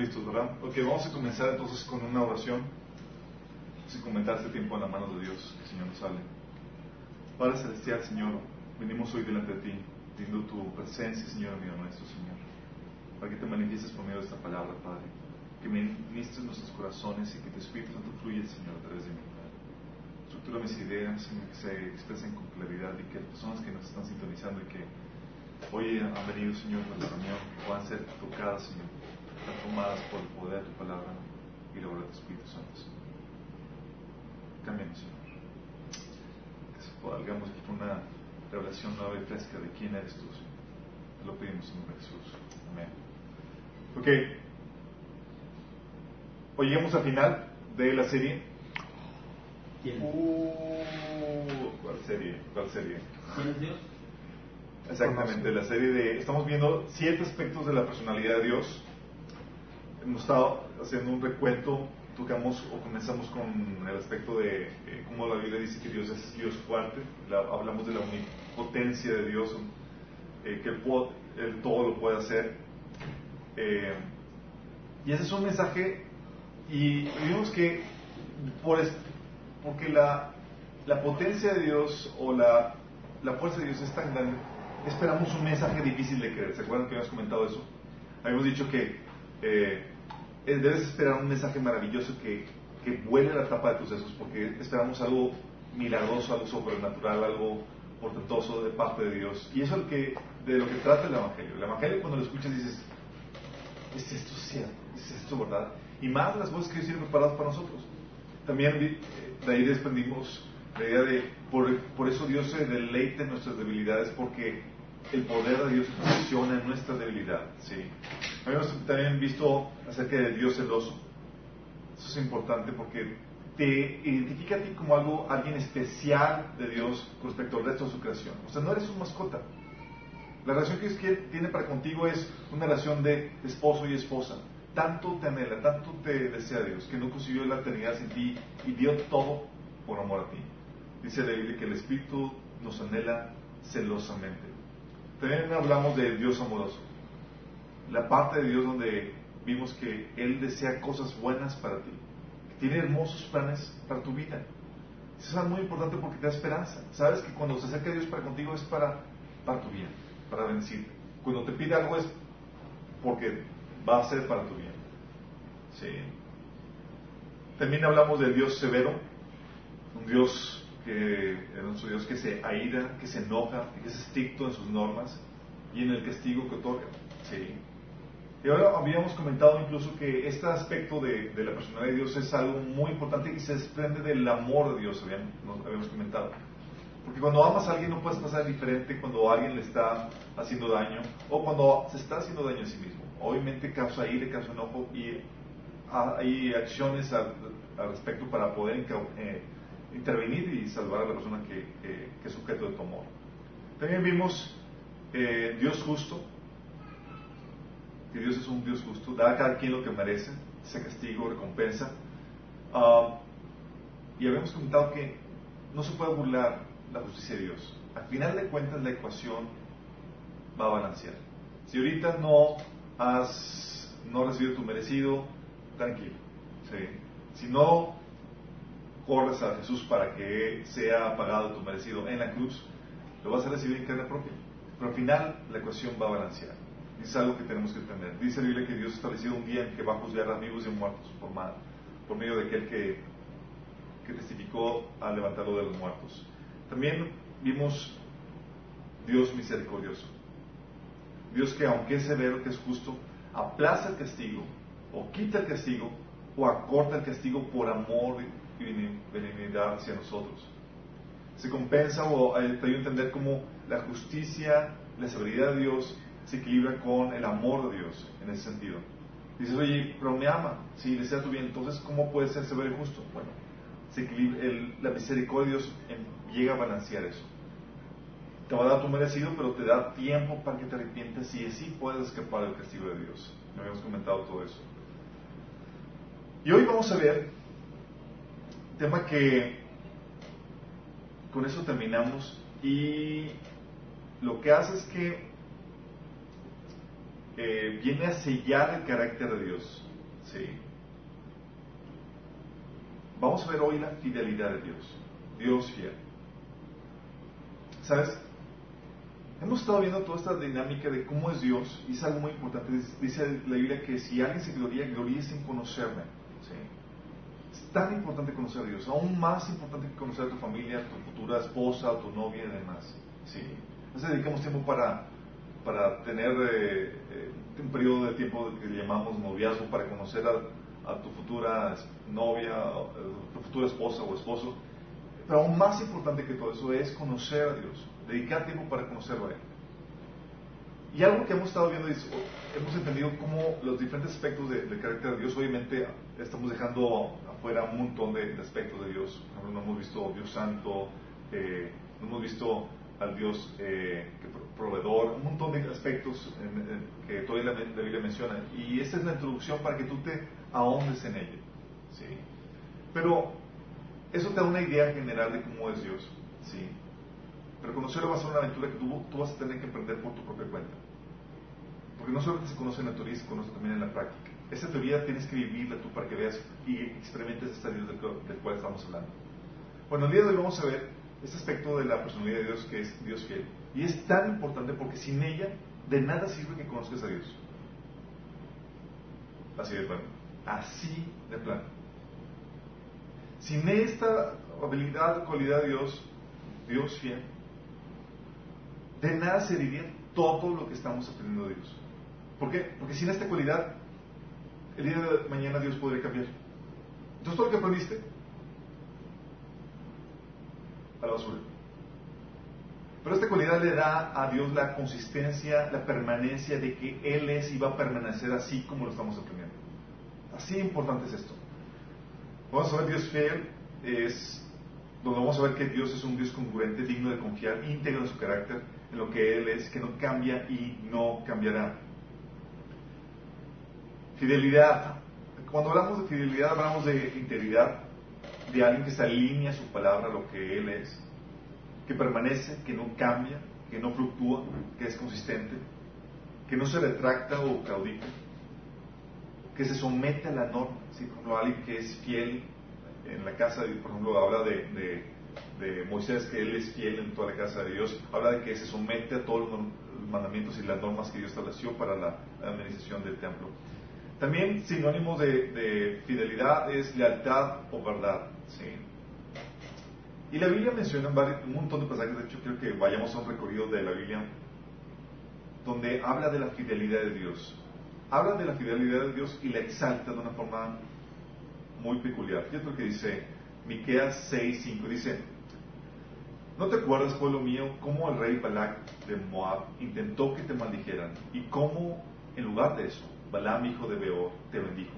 listos, ¿verdad? Ok, vamos a comenzar entonces con una oración. Sin comentar este tiempo en la mano de Dios, que el Señor nos hable. Padre Celestial, Señor, venimos hoy delante de ti, pidiendo tu presencia, Señor mío nuestro, Señor. Para que te manifiestes por medio de esta palabra, Padre. Que ministres nuestros corazones y que tu Espíritu Santo fluya, Señor, a través de mí, Padre. Estructura mis ideas, Señor, que se expresen con claridad y que las personas que nos están sintonizando y que hoy han venido, Señor, a la reunión puedan ser tocadas, Señor transformadas por el poder de tu palabra y la obra de tu Espíritu Santo, Señor. Cámbianos, Señor. Que salgamos aquí con una revelación nueva y fresca de quién eres tú, Señor. Te lo pedimos en nombre de Jesús. Amén. Ok. Hoy llegamos al final de la serie. ¿Quién? Uh, ¿Cuál serie? ¿Cuál serie? ¿Quién es Dios? Exactamente, la serie de... Estamos viendo siete aspectos de la personalidad de Dios. Hemos estado haciendo un recuento, tocamos o comenzamos con el aspecto de eh, cómo la Biblia dice que Dios es Dios fuerte, La- hablamos de la omnipotencia de Dios, eh, que po- Él todo lo puede hacer. Eh, y ese es un mensaje, y vimos que por porque la, la potencia de Dios o la, la fuerza de Dios es tan grande, esperamos un mensaje difícil de creer. ¿Se acuerdan que habíamos comentado eso? Habíamos dicho que eh, debes esperar un mensaje maravilloso que, que vuele la tapa de tus sesos, porque esperamos algo milagroso, algo sobrenatural, algo portentoso de parte de Dios. Y eso es el que, de lo que trata el Evangelio. El Evangelio cuando lo escuchas dices, ¿es esto cierto? ¿Es esto verdad? Y más las cosas que Dios tiene preparadas para nosotros. También eh, de ahí desprendimos la idea de, por, por eso Dios se deleita en nuestras debilidades, porque el poder de Dios funciona en nuestra debilidad. ¿sí? Habíamos también visto acerca de Dios celoso. Eso es importante porque te identifica a ti como algo, alguien especial de Dios con respecto al resto de su creación. O sea, no eres su mascota. La relación que Dios tiene para contigo es una relación de esposo y esposa. Tanto te anhela, tanto te desea Dios, que no consiguió la eternidad sin ti y dio todo por amor a ti. Dice la Biblia que el Espíritu nos anhela celosamente. También hablamos de Dios amoroso. La parte de Dios donde vimos que Él desea cosas buenas para ti, que tiene hermosos planes para tu vida. Eso es muy importante porque te da esperanza. Sabes que cuando se acerca Dios para contigo es para, para tu bien, para bendecirte. Cuando te pide algo es porque va a ser para tu bien. Sí. También hablamos del Dios severo, un Dios que es nuestro Dios que se aira, que se enoja, que es estricto en sus normas y en el castigo que otorga. Sí. Y ahora habíamos comentado incluso que este aspecto de, de la personalidad de Dios es algo muy importante y se desprende del amor de Dios, habíamos, habíamos comentado. Porque cuando amas a alguien no puedes pasar diferente cuando alguien le está haciendo daño o cuando se está haciendo daño a sí mismo. Obviamente causa ira, causa enojo y ha- hay acciones al, al respecto para poder eh, intervenir y salvar a la persona que, que- es objeto de tu amor. También vimos eh, Dios justo, que Dios es un Dios justo, da a cada quien lo que merece, ese castigo, recompensa. Ah, y habíamos comentado que no se puede burlar la justicia de Dios. Al final de cuentas la ecuación va a balancear. Si ahorita no has no recibido tu merecido, tranquilo. Si no corres a Jesús para que sea pagado tu merecido en la cruz, lo vas a recibir en carne propia. Pero al final la ecuación va a balancear. Es algo que tenemos que entender. Dice la Biblia que Dios ha establecido un día en que va a juzgar a vivos y muertos por, medio de aquel que, que testificó al levantarlo de los muertos. También vimos Dios misericordioso. Dios que aunque es severo, que es justo, aplaza el castigo, o quita el castigo, o acorta el castigo por amor y benignidad hacia nosotros. Se compensa o ayuda a entender cómo la justicia, la severidad de Dios se equilibra con el amor de Dios en ese sentido. Dices, oye, pero me ama, si desea tu bien, entonces ¿cómo puede ser severo y justo? Bueno, se equilibra- la misericordia de Dios em- llega a balancear eso. Te va a dar tu merecido, pero te da tiempo para que te arrepientes y así puedes escapar del castigo de Dios. Ya habíamos comentado todo eso. Y hoy vamos a ver un tema que con eso terminamos y lo que hace es que eh, viene a sellar el carácter de Dios. Sí. Vamos a ver hoy la fidelidad de Dios. Dios fiel. ¿Sabes? Hemos estado viendo toda esta dinámica de cómo es Dios y es algo muy importante. Dice la Biblia que si alguien se gloria, gloríese en conocerme. ¿sí? Es tan importante conocer a Dios, aún más importante que conocer a tu familia, a tu futura esposa, a tu novia y demás. ¿sí? Entonces dedicamos tiempo para, para tener eh, eh, un periodo de tiempo que llamamos noviazgo para conocer a, a tu futura novia, a tu futura esposa o esposo. Pero aún más importante que todo eso es conocer a Dios dedicar tiempo para conocerlo a Él. Y algo que hemos estado viendo es, hemos entendido cómo los diferentes aspectos del carácter de Dios, obviamente estamos dejando afuera un montón de, aspectos de Dios. Por ejemplo, no hemos visto Dios Santo, eh, no hemos visto al Dios eh, proveedor, un montón de aspectos que todavía la, Biblia menciona. Y esta es la introducción para que tú te ahondes en ella. ¿sí? Pero eso te da una idea general de cómo es Dios. ¿sí? Pero conocerlo va a ser una aventura que tú, tú vas a tener que emprender por tu propia cuenta. Porque no solamente se conoce en la teoría, se conoce también en la práctica. Esa teoría tienes que vivirla tú para que veas y experimentes este Dios del, del cual estamos hablando. Bueno, el día de hoy vamos a ver este aspecto de la personalidad de Dios que es Dios fiel. Y es tan importante porque sin ella de nada sirve que conozcas a Dios. Así de plano. Así de plano. Sin esta habilidad, cualidad de Dios, Dios fiel, de nada serviría todo lo que estamos aprendiendo de Dios. ¿Por qué? Porque sin esta cualidad, el día de mañana Dios podría cambiar. Entonces todo lo que aprendiste, a la basura. Pero esta cualidad le da a Dios la consistencia, la permanencia de que Él es y va a permanecer así como lo estamos aprendiendo. Así importante es esto. Vamos a ver Dios fiel, es donde vamos a ver que Dios es un Dios congruente, digno de confiar, íntegro en su carácter, en lo que Él es, que no cambia y no cambiará. Fidelidad. Cuando hablamos de fidelidad hablamos de integridad, de alguien que se alinea a su palabra, a lo que Él es, que permanece, que no cambia, que no fluctúa, que es consistente, que no se retracta o claudica, que se somete a la norma. ¿sí? Por ejemplo, alguien que es fiel en la casa, por ejemplo, habla de de Moisés, que él es fiel en toda la casa de Dios, habla de que se somete a todos los mandamientos y las normas que Dios estableció para la administración del templo. También sinónimo de, fidelidad es lealtad o verdad. Y la Biblia menciona un montón de pasajes, de hecho creo que vayamos a un recorrido de la Biblia, donde habla de la fidelidad de Dios. Habla de la fidelidad de Dios y la exalta de una forma muy peculiar. Fíjate lo que dice Miqueas 6.5, dice, ¿No te acuerdas, pueblo mío, cómo el rey Balak de Moab intentó que te maldijeran y cómo, en lugar de eso, Balaam, hijo de Beor, te bendijo?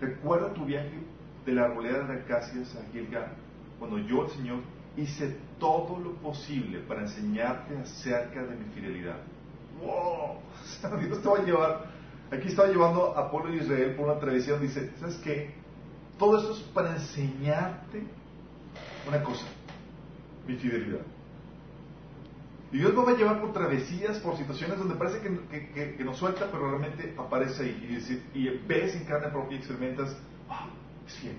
Recuerda tu viaje de la arboleda de acacias a Gilgal, cuando yo, el Señor, hice todo lo posible para enseñarte acerca de mi fidelidad. ¡Wow! Dios te va a llevar. Aquí estaba llevando a pueblo de Israel por una travesía dice, ¿sabes qué? Todo esto es para enseñarte una cosa mi fidelidad. Y Dios nos va a llevar por travesías, por situaciones donde parece que, nos suelta, pero realmente aparece ahí. Y, ves en carne propia y experimentas, wow, es fiel.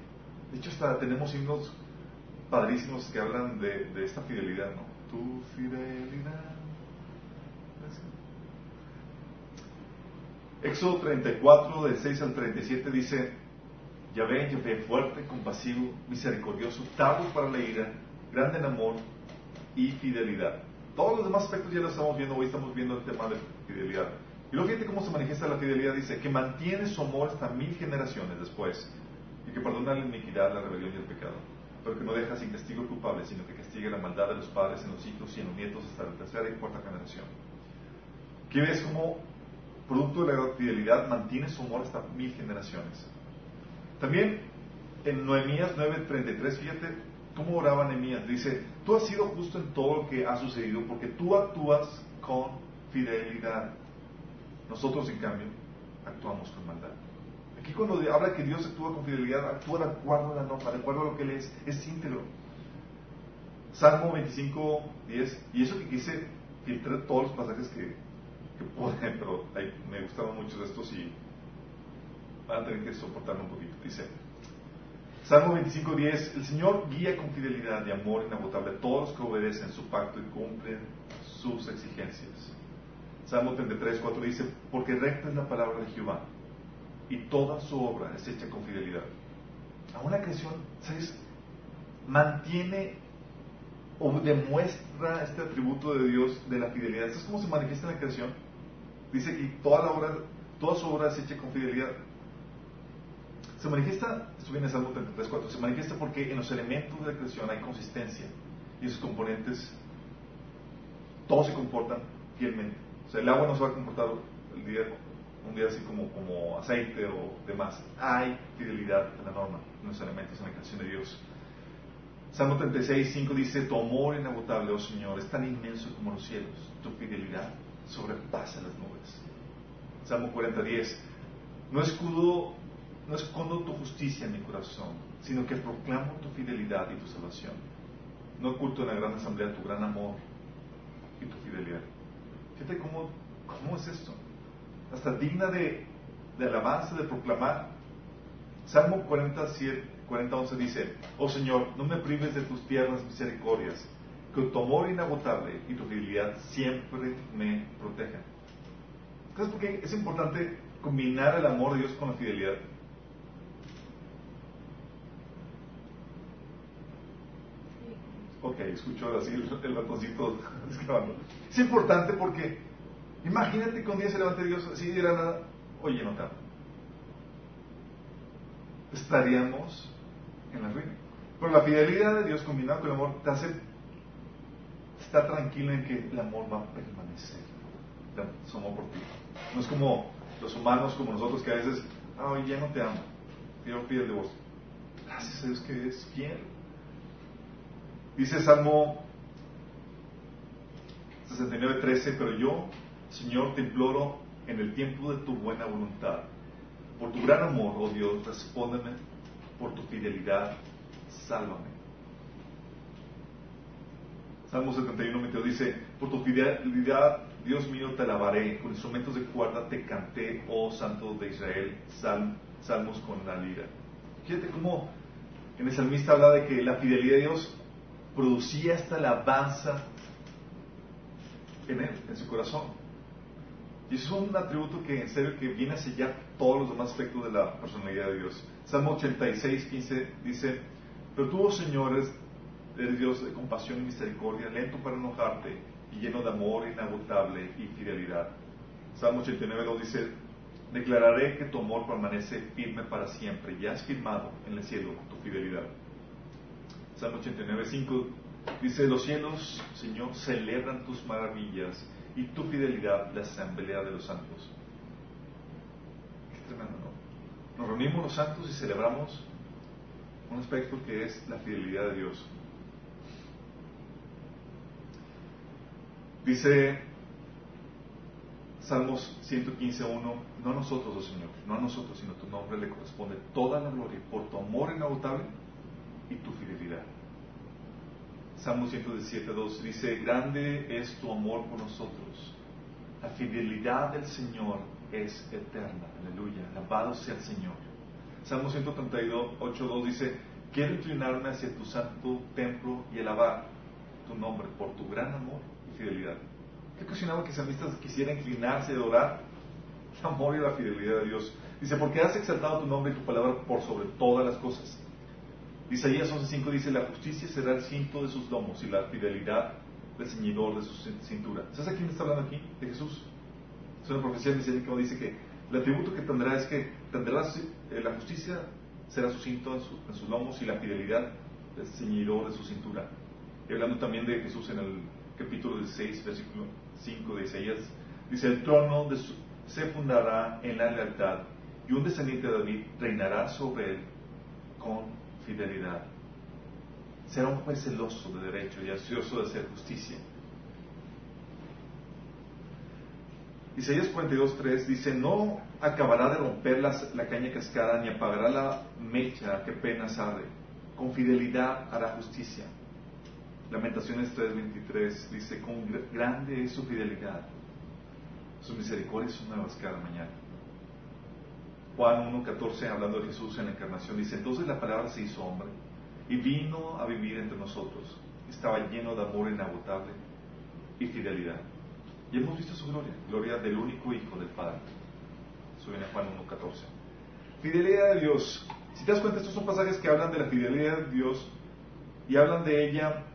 De hecho, hasta tenemos himnos padrísimos que hablan de, esta fidelidad, ¿no? Tu fidelidad. Éxodo 34, del 6 al 37 dice, Ya ven, ve fuerte, compasivo, misericordioso, tardo para la ira, grande en amor y fidelidad. Todos los demás aspectos ya los estamos viendo, hoy estamos viendo el tema de fidelidad. Y luego fíjate cómo se manifiesta la fidelidad, dice, que mantiene su amor hasta mil generaciones después, y que perdona la iniquidad, la rebelión y el pecado, pero que no deja sin castigo culpable, sino que castiga la maldad de los padres en los hijos y en los nietos hasta la tercera y cuarta generación. ¿Qué ves cómo, producto de la fidelidad, mantiene su amor hasta mil generaciones. También en Noemías 9:33, fíjate, ¿Cómo oraba Nehemías? Dice, tú has sido justo en todo lo que ha sucedido porque tú actúas con fidelidad. Nosotros, en cambio, actuamos con maldad. Aquí cuando habla que Dios actúa con fidelidad, actúa de acuerdo a la norma, de acuerdo a lo que Él es, es íntegro. Salmo 25, 10, y eso que quise filtrar todos los pasajes que, que pude, pero me gustaban muchos de estos y van a tener que soportarlo un poquito. Dice, Salmo 25.10, el Señor guía con fidelidad y amor inagotable a todos los que obedecen su pacto y cumplen sus exigencias. Salmo 33.4 dice, porque recta es la palabra de Jehová y toda su obra es hecha con fidelidad. A una creación, ¿sabes? Mantiene o demuestra este atributo de Dios de la fidelidad. ¿Eso es cómo se manifiesta en la creación? Dice que toda la obra, toda su obra es hecha con fidelidad. Se manifiesta, esto viene en Salmo 33.4, se manifiesta porque en los elementos de la creación hay consistencia y esos componentes, todos se comportan fielmente. O sea, el agua no se va a comportar el día, un día así como, como aceite o demás. Hay fidelidad en la norma, en los elementos en la creación de Dios. Salmo 36.5 dice, tu amor inagotable, oh Señor, es tan inmenso como los cielos, tu fidelidad sobrepasa las nubes. Salmo 40.10, no escudo no escondo tu justicia en mi corazón, sino que proclamo tu fidelidad y tu salvación. No oculto en la gran asamblea tu gran amor y tu fidelidad. Fíjate cómo, cómo es esto. Hasta digna de, de alabanza, de proclamar. Salmo 47, 40, 11 dice, Oh Señor, no me prives de tus tiernas misericordias, que tu amor inagotable y tu fidelidad siempre me protejan. ¿Sabes por qué es importante combinar el amor de Dios con la fidelidad? Ok, escucho así el, el ratoncito. Es importante porque imagínate que un día se levante Dios así dirá nada, oye, no amo. Estaríamos en la ruina. Pero la fidelidad de Dios combinada con el amor te hace estar tranquilo en que el amor va a permanecer. Somos por ti. No es como los humanos, como nosotros, que a veces, oye, ya no te amo. Quiero fiel de vos. Gracias a Dios que es fiel. Dice Salmo 69.13, pero yo, Señor, te imploro en el tiempo de tu buena voluntad. Por tu gran amor, oh Dios, respóndeme. Por tu fidelidad, sálvame. Salmo 71, dice, por tu fidelidad, Dios mío, te alabaré. Con instrumentos de cuerda te canté, oh Santo de Israel, salmos con la lira. Fíjate cómo en el salmista habla de que la fidelidad de Dios producía esta alabanza en él, en su corazón. Y eso es un atributo que en serio que viene a sellar todos los demás aspectos de la personalidad de Dios. Salmo 86, 15 dice, pero tú, oh Señor, eres Dios de compasión y misericordia, lento para enojarte y lleno de amor inagotable y fidelidad. Salmo 89, 2 dice, declararé que tu amor permanece firme para siempre y has firmado en el cielo tu fidelidad. Salmo 89, 5 dice, los cielos, Señor, celebran tus maravillas y tu fidelidad la asamblea de los santos. Qué tremendo, ¿no? Nos reunimos los santos y celebramos un aspecto que es la fidelidad de Dios. Dice Salmos 115.1, no a nosotros, oh Señor, no a nosotros, sino a tu nombre le corresponde toda la gloria por tu amor inagotable y tu fidelidad. Salmo 117.2 dice, grande es tu amor por nosotros. La fidelidad del Señor es eterna. Aleluya. Alabado sea el Señor. Salmo 138.2 dice, quiero inclinarme hacia tu santo templo y alabar tu nombre por tu gran amor y fidelidad. ¿Qué ocasionaba que el salmista quisiera inclinarse y adorar? El amor y la fidelidad de Dios. Dice, porque has exaltado tu nombre y tu palabra por sobre todas las cosas. Isaías 11.5 dice, la justicia será el cinto de sus lomos y la fidelidad del ceñidor de su cintura. ¿Sabes a quién está hablando aquí? De Jesús. Es una profecía mesiánica dice que el atributo que tendrá es que tendrá eh, la justicia será su cinto en, sus lomos y la fidelidad del ceñidor de su cintura. Y hablando también de Jesús en el capítulo 16, versículo 5 de Isaías, dice, el trono se fundará en la lealtad y un descendiente de David reinará sobre él con fidelidad. Será un juez celoso de derecho y ansioso de hacer justicia. Isaías 42.3 dice, no acabará de romper la caña cascada ni apagará la mecha que apenas arde. Con fidelidad hará justicia. Lamentaciones 3.23 dice, con grande es su fidelidad. Sus misericordias son nuevas cada mañana. Juan 1.14, hablando de Jesús en la encarnación, dice, entonces la palabra se hizo hombre y vino a vivir entre nosotros. Estaba lleno de amor inagotable y fidelidad. Y hemos visto su gloria, gloria del único Hijo del Padre. Eso viene Juan 1.14. Fidelidad de Dios. Si te das cuenta, estos son pasajes que hablan de la fidelidad de Dios y hablan de ella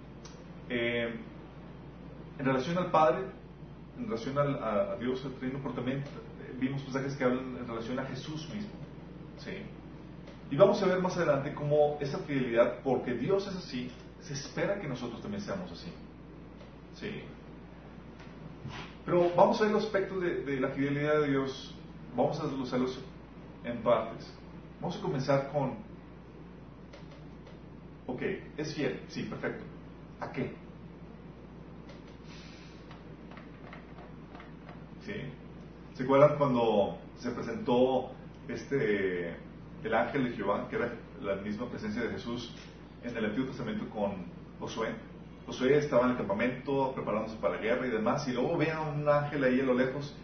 eh, en relación al Padre, en relación a, Dios, al Trino, pero también vimos pasajes que hablan en relación a Jesús mismo. ¿sí? Y vamos a ver más adelante cómo esa fidelidad, porque Dios es así, se espera que nosotros también seamos así. ¿sí? Pero vamos a ver los aspectos de, la fidelidad de Dios, vamos a desglosarlos en partes. Vamos a comenzar con, ok, es fiel, sí, perfecto. ¿A qué? ¿Sí? ¿Se acuerdan cuando se presentó este, el ángel de Jehová, que era la misma presencia de Jesús en el Antiguo Testamento con Josué? Josué estaba en el campamento preparándose para la guerra y demás, y luego ve a un ángel ahí a lo lejos,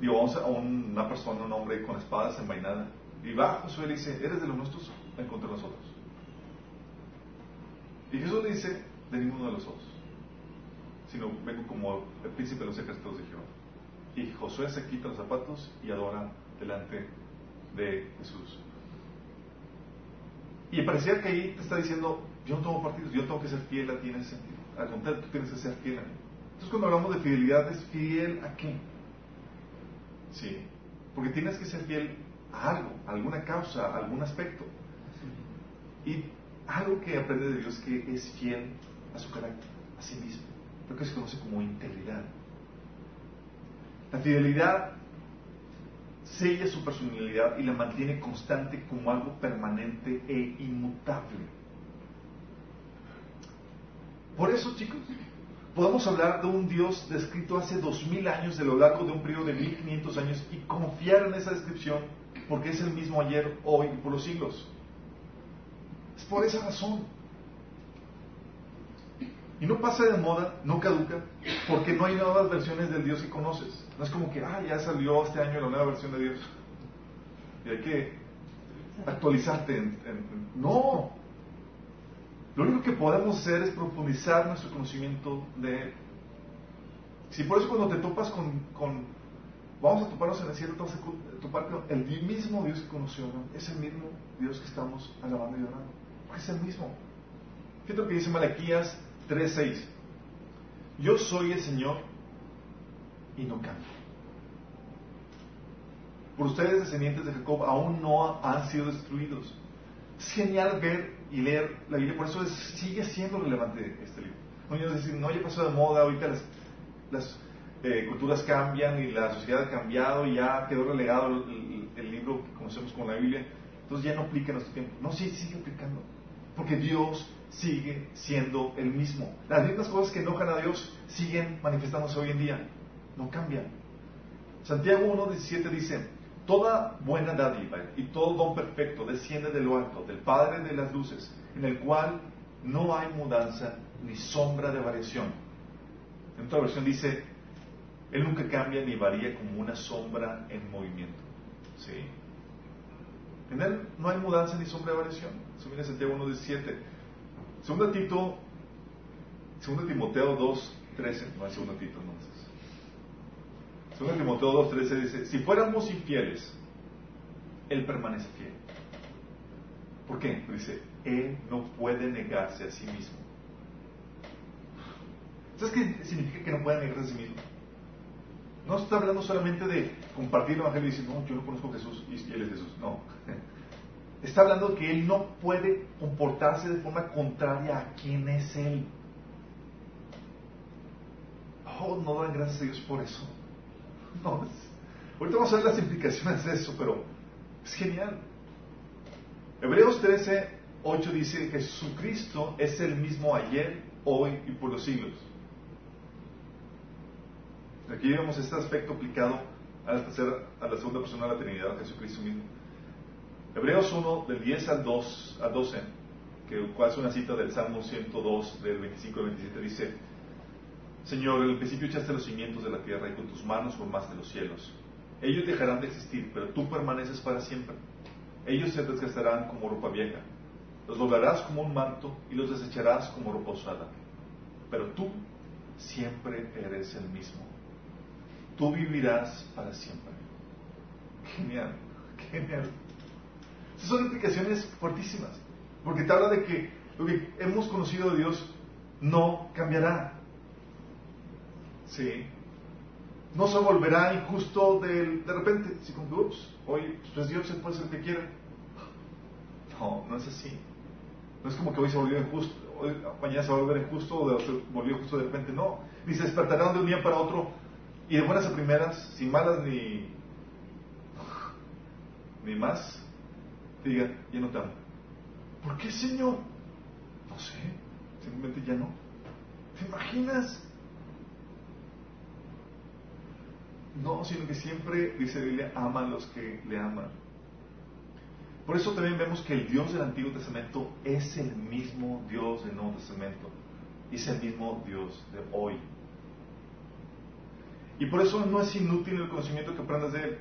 digo, a una persona, un hombre con espadas envainadas y va Josué le dice, ¿eres de los nuestros? Ven contra nosotros. Y Jesús le dice, de ninguno de los otros, sino vengo como el príncipe de los ejércitos de Jehová. Y Josué se quita los zapatos y adora delante de Jesús. Y parecía que ahí te está diciendo, yo no tomo partidos, yo tengo que ser fiel a ti en ese sentido. Al contrario, tú tienes que ser fiel a mí. Entonces cuando hablamos de fidelidad, ¿es fiel a qué? Sí, porque tienes que ser fiel a algo, a alguna causa, a algún aspecto. Y algo que aprende de Dios que es fiel a su carácter, a sí mismo. Lo que se conoce como integridad. La fidelidad sella su personalidad y la mantiene constante como algo permanente e inmutable. Por eso, chicos, podemos hablar de un Dios descrito hace dos mil años, de lo largo de un periodo de mil quinientos años, y confiar en esa descripción porque es el mismo ayer, hoy y por los siglos. Es por esa razón. Y no pasa de moda, no caduca, porque no hay nuevas versiones del Dios que conoces. No es como que, ah, ya salió este año la nueva versión de Dios. Y hay que actualizarte. En, No. Lo único que podemos hacer es profundizar nuestro conocimiento de Él. Si por eso cuando te topas con, con vamos a toparnos en el cielo, vamos a topar con el mismo Dios que conoció, es el mismo Dios que estamos alabando y orando. Es el mismo. Fíjate lo que dice Malaquías 3:6. Yo soy el Señor y no cambio. Por ustedes, descendientes de Jacob, aún no han sido destruidos. Es genial ver y leer la Biblia, por eso sigue siendo relevante este libro. No, es decir, no, ya pasó de moda, ahorita las, las eh, culturas cambian y la sociedad ha cambiado y ya quedó relegado el, libro que conocemos como la Biblia, entonces ya no aplica en nuestro tiempo. No, sí, sigue aplicando, porque Dios sigue siendo el mismo. Las mismas cosas que enojan a Dios siguen manifestándose hoy en día, no cambian. Santiago 1.17 dice, Toda buena dádiva y todo don perfecto desciende de lo alto, del Padre de las luces, en el cual no hay mudanza ni sombra de variación. En otra versión dice, él nunca cambia ni varía como una sombra en movimiento. ¿Sí? En Él no hay mudanza ni sombra de variación. Eso viene en Santiago 1.17. Segundo Tito, segundo Timoteo 2.13, no es segundo Tito, no es Segundo Timoteo 2.13 dice, si fuéramos infieles, Él permanece fiel. ¿Por qué? Dice, Él no puede negarse a sí mismo. ¿Sabes qué significa que no puede negarse a sí mismo? No está hablando solamente de compartir el Evangelio y decir, no, yo no conozco a Jesús y él es Jesús. No. Está hablando que él no puede comportarse de forma contraria a quién es él. Oh, no dan gracias a Dios por eso. No, ahorita vamos a ver las implicaciones de eso, pero es genial. Hebreos 13, 8 dice, Jesucristo es el mismo ayer, hoy y por los siglos. Aquí vemos este aspecto aplicado a la, a la segunda persona de la Trinidad, Jesucristo mismo. Hebreos 1, del 10 al, 2, al 12, que cual es una cita del Salmo 102, del 25 al 27, dice, Señor, en el principio echaste los cimientos de la tierra y con tus manos formaste los cielos. Ellos dejarán de existir, pero tú permaneces para siempre. Ellos se desgastarán como ropa vieja. Los doblarás como un manto y los desecharás como ropa usada. Pero tú siempre eres el mismo. Tú vivirás para siempre. Genial, genial. Esas son implicaciones fuertísimas, porque te habla de que lo que hemos conocido de Dios no cambiará. Sí. No se volverá injusto de, de repente. Si con ups, hoy pues Dios se puede hacer lo que quiera. No, no es así. No es como que hoy se volvió injusto, hoy, mañana se va a volver injusto o se volvió justo de repente. No. Ni se despertarán de un día para otro y de buenas a primeras, sin malas ni, ni más, te digan, ya no te amo. ¿Por qué, Señor? No sé, simplemente ya no. ¿Te imaginas? No, sino que siempre, dice Biblia, ama a los que le aman. Por eso también vemos que el Dios del Antiguo Testamento es el mismo Dios del Nuevo Testamento. Es el mismo Dios de hoy. Y por eso no es inútil el conocimiento que aprendas de Él.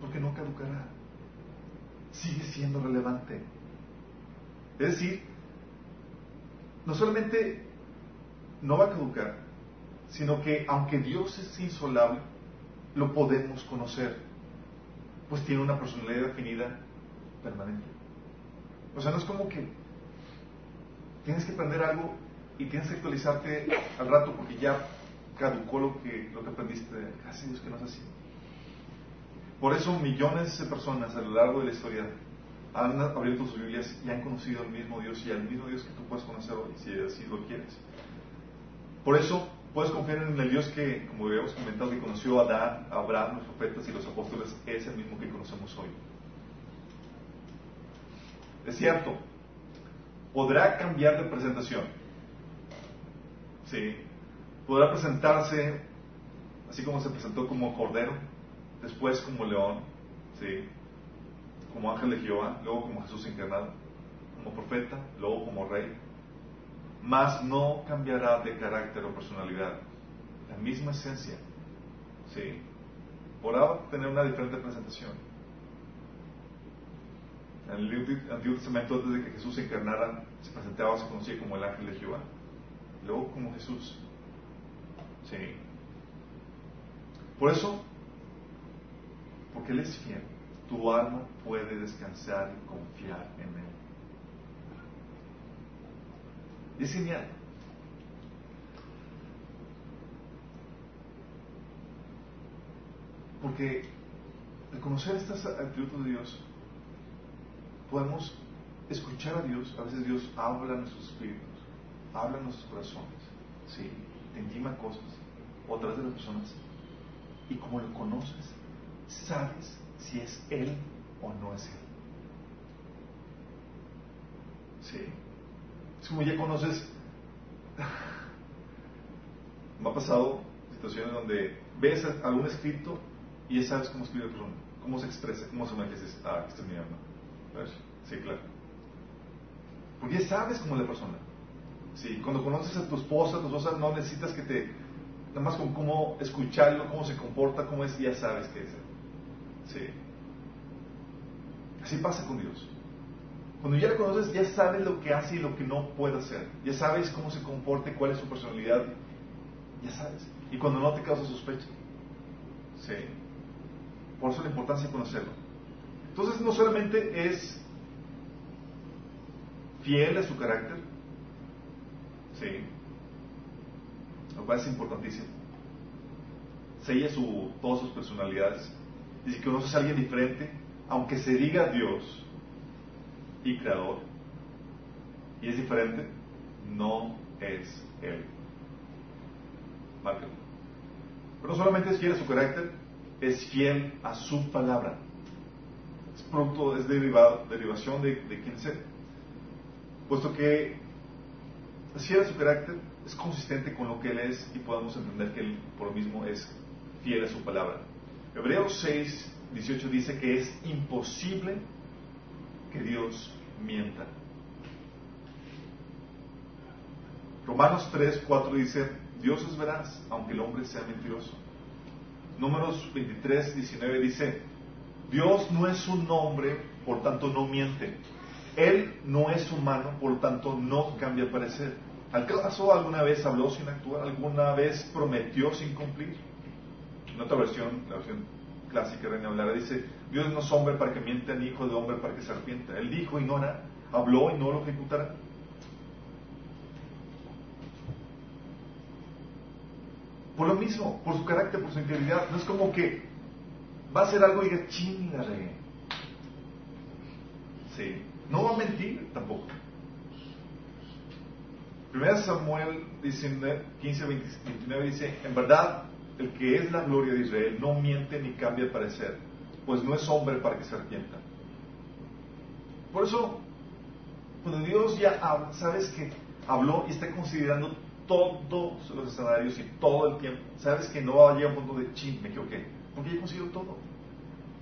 Porque no caducará. Sigue siendo relevante. Es decir, no solamente no va a caducar, sino que aunque Dios es insolable, lo podemos conocer, pues tiene una personalidad definida permanente. O sea, no es como que tienes que aprender algo y tienes que actualizarte al rato porque ya caducó lo que, lo que aprendiste. Casi Dios que no es así. Por eso millones de personas a lo largo de la historia han abierto sus Biblias y han conocido al mismo Dios y al mismo Dios que tú puedes conocer hoy, si así lo quieres. Por eso puedes confiar en el Dios que, como habíamos comentado, que conoció a Adán, a Abraham, los profetas y los apóstoles, es el mismo que conocemos hoy. Es cierto, podrá cambiar de presentación. Sí. Podrá presentarse así como se presentó como cordero, después como león, sí. Como ángel de Jehová, luego como Jesús encarnado, como profeta, luego como rey. Mas no cambiará de carácter o personalidad. La misma esencia. Sí. Podrá tener una diferente presentación en el Antiguo Testamento, antes que Jesús se encarnara, se presentaba, se conocía como el ángel de Jehová. Luego como Jesús. Sí. Por eso, porque Él es fiel, tu alma puede descansar y confiar en Él. Es genial. Porque al conocer estas atributos de Dios, podemos escuchar a Dios, a veces Dios habla en nuestros espíritus, habla en nuestros corazones, ¿sí? te intima cosas, o a través de las personas, y como lo conoces, sabes si es Él o no es Él. ¿Sí? Es como ya conoces, me ha pasado situaciones donde ves algún escrito y ya sabes cómo escribe la persona, cómo se expresa, cómo se manifiesta, ah, este es mi alma. Sí, claro. Porque ya sabes cómo es la persona. Sí, cuando conoces a tu esposa, tu esposa no necesitas que te, nada más con cómo escucharlo, cómo se comporta, cómo es, ya sabes qué es. Sí. Así pasa con Dios. Cuando ya le conoces, ya sabes lo que hace y lo que no puede hacer. Ya sabes cómo se comporta cuál es su personalidad. Ya sabes. Y cuando no te causa sospecha. Sí. Por eso la importancia de conocerlo. Entonces no solamente es fiel a su carácter, sí, lo cual es importantísimo. Sella su, todas sus personalidades. Y si conoces a alguien diferente, aunque se diga Dios y Creador, y es diferente, no es Él. Márcalo. Pero no solamente es fiel a su carácter, es fiel a su palabra es producto, es derivado, derivación de, quien sea. Puesto que si era su carácter, es consistente con lo que él es y podemos entender que él por lo mismo es fiel a su palabra. Hebreos 6, 18 dice que es imposible que Dios mienta. Romanos 3, 4 dice, Dios es veraz, aunque el hombre sea mentiroso. Números 23, 19 dice, Dios no es un hombre, por tanto no miente. Él no es humano, por tanto no cambia parecer. ¿Acaso alguna vez habló sin actuar? ¿Alguna vez prometió sin cumplir? En otra versión, la versión clásica Reina Hablara dice, Dios no es hombre para que mienta, ni hijo de hombre para que se arrepienta. Él dijo y no hará, habló y no lo ejecutará. Por lo mismo, por su carácter, por su integridad. No es como que va a hacer algo y diga, chingale. Sí. No va a mentir tampoco. Primera Samuel 15, 29 dice, en verdad, el que es la gloria de Israel no miente ni cambia de parecer, pues no es hombre para que se arrepienta. Por eso, cuando Dios ya sabes que habló y está considerando todos los escenarios y todo el tiempo. Sabes que no va a llegar a un punto de ching, me equivoqué, porque ya considero todo.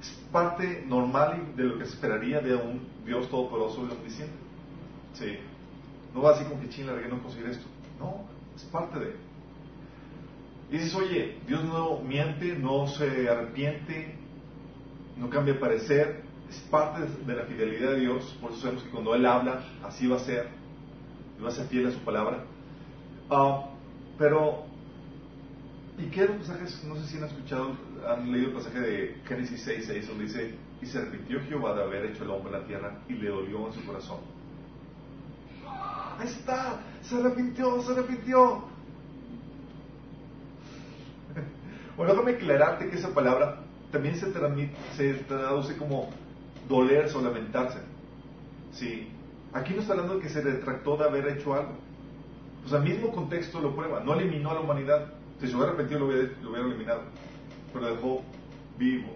Es parte normal de lo que se esperaría de un Dios todopoderoso y omnisciente. Sí. No va así como que ching, la no considera esto. No, es parte de. Dices, oye, Dios no miente, no se arrepiente, no cambia de parecer, es parte de la fidelidad de Dios, por eso sabemos que cuando Él habla, así va a ser, y va a ser fiel a su palabra. Ah, pero, ¿y qué pasajes? No sé si han escuchado, han leído el pasaje de Génesis 6, 6, donde dice, y se arrepintió Jehová de haber hecho el hombre en la tierra y le dolió en su corazón. Ahí está, se arrepintió, se arrepintió. Bueno, déjame aclararte que esa palabra también se, se traduce como dolerse o lamentarse. Sí. Aquí no está hablando de que se retractó de haber hecho algo. Pues el mismo contexto lo prueba. No eliminó a la humanidad. Si se hubiera arrepentido, lo hubiera, eliminado. Pero dejó vivo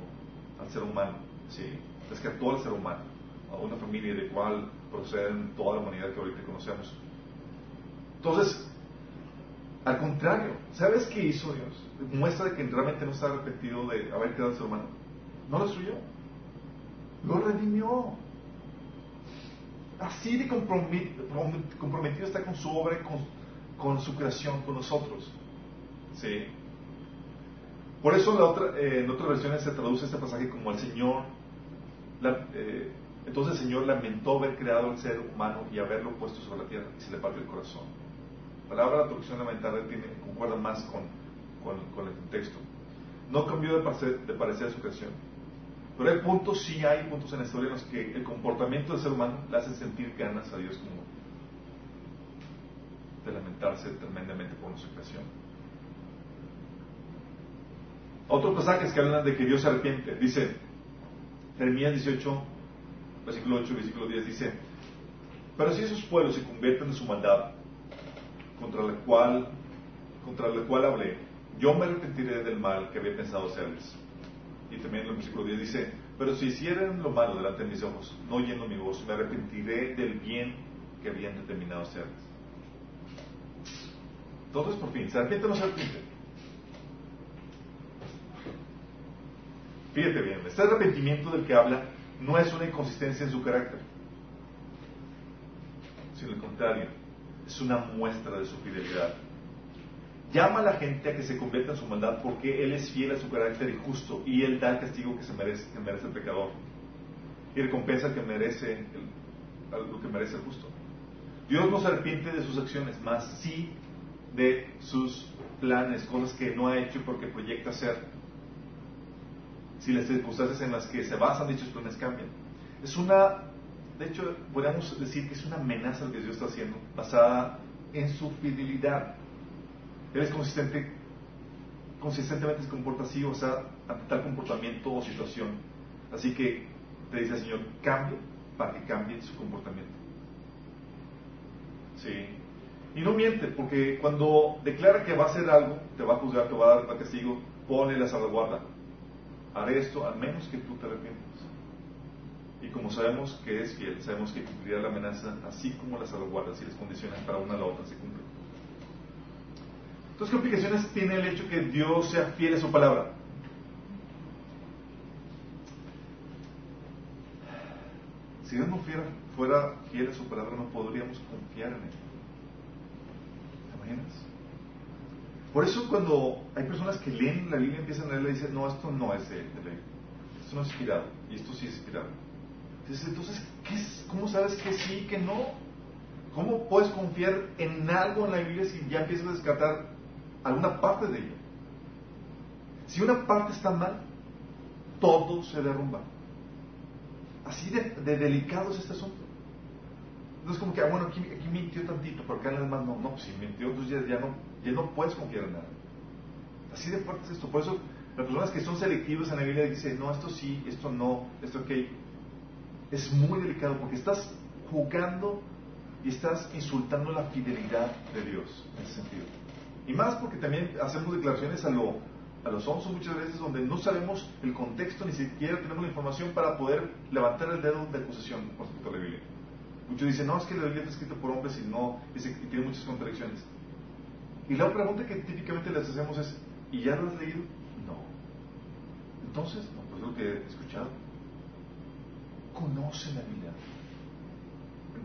al ser humano. ¿sí? Rescató al ser humano. A una familia de cual proceden toda la humanidad que ahorita conocemos. Entonces, al contrario, ¿sabes qué hizo Dios? Muestra de que realmente no está arrepentido de haber quedado el ser humano. No lo destruyó. Lo redimió. Así de comprometido está con su obra, con, con su creación, con nosotros. ¿Sí? Por eso la otra, eh, en otras versiones se traduce este pasaje como el Señor. Eh, entonces el Señor lamentó haber creado al ser humano y haberlo puesto sobre la tierra y se le partió el corazón. La palabra la traducción lamentar tiene, concuerda más con, con, el contexto. No cambió de parecer, de parecer a su creación. Pero hay puntos, sí hay puntos en la historia en los que el comportamiento del ser humano le hace sentir ganas a Dios como de lamentarse tremendamente por nuestra creación. Otros pasajes que hablan de que Dios se arrepiente. Dice, Jeremías 18, versículo 8, versículo 10, dice, pero si esos pueblos se convierten en su maldad, contra la cual, contra la cual hablé, yo me arrepentiré del mal que había pensado hacerles y también en el versículo 10 dice, pero si hicieran lo malo delante de mis ojos, no oyendo mi voz, me arrepentiré del bien que habían determinado hacerles. Entonces, por fin, ¿se arrepiente o no se arrepiente? Fíjate bien, este arrepentimiento del que habla no es una inconsistencia en su carácter, sino al contrario, es una muestra de su fidelidad llama a la gente a que se convierta en su maldad porque Él es fiel a su carácter y justo y Él da el castigo que, se merece, el pecador y recompensa que merece lo que merece el justo. Dios no se arrepiente de sus acciones, más sí de sus planes, cosas que no ha hecho porque proyecta hacer. Si las circunstancias en las que se basan dichos planes cambian. Es una, de hecho, podríamos decir que es una amenaza lo que Dios está haciendo, basada en su fidelidad. Él es consistente, consistentemente se comporta así, o sea, ante tal comportamiento o situación. Así que te dice el Señor, cambie para que cambie su comportamiento. Sí. Y no miente, porque cuando declara que va a hacer algo, te va a juzgar, te va a dar castigo, pone la salvaguarda. Haré esto al menos que tú te arrepientas. Y como sabemos que es fiel, sabemos que cumplirá la amenaza, así como las salvaguardas y las condiciones para una a la otra se cumplen. Entonces, ¿qué implicaciones tiene el hecho que Dios sea fiel a su palabra? Si Dios no fuera, fiel a su palabra, no podríamos confiar en Él. ¿Te imaginas? Por eso cuando hay personas que leen la Biblia, empiezan a leerla y dicen, no, esto no es de, de Biblia. Esto no es inspirado. Y esto sí es inspirado. Entonces, entonces ¿qué es? ¿cómo sabes que sí que no? ¿Cómo puedes confiar en algo en la Biblia si ya empiezas a descartar alguna parte de ella? Si una parte está mal, todo se derrumba. Así de, de delicado es este asunto. Entonces como que, ah, bueno, aquí, mintió tantito, pero acá en no, no, si mintió, entonces ya, ya, no, ya no puedes confiar en nada. Así de fuerte es esto. Por eso las personas que son selectivas en la Biblia dicen, no, esto sí, esto no, esto ok. Es muy delicado porque estás jugando y estás insultando la fidelidad de Dios en ese sentido. Y más porque también hacemos declaraciones a lo a los once muchas veces donde no sabemos el contexto, ni siquiera tenemos la información para poder levantar el dedo de acusación con respecto a la Biblia. Muchos dicen, no, es que la Biblia está escrita por hombres y no, y, tiene muchas contradicciones. Y la pregunta que típicamente les hacemos es, ¿y ya lo has leído? No. Entonces, no, pues lo que he escuchado. Conoce la Biblia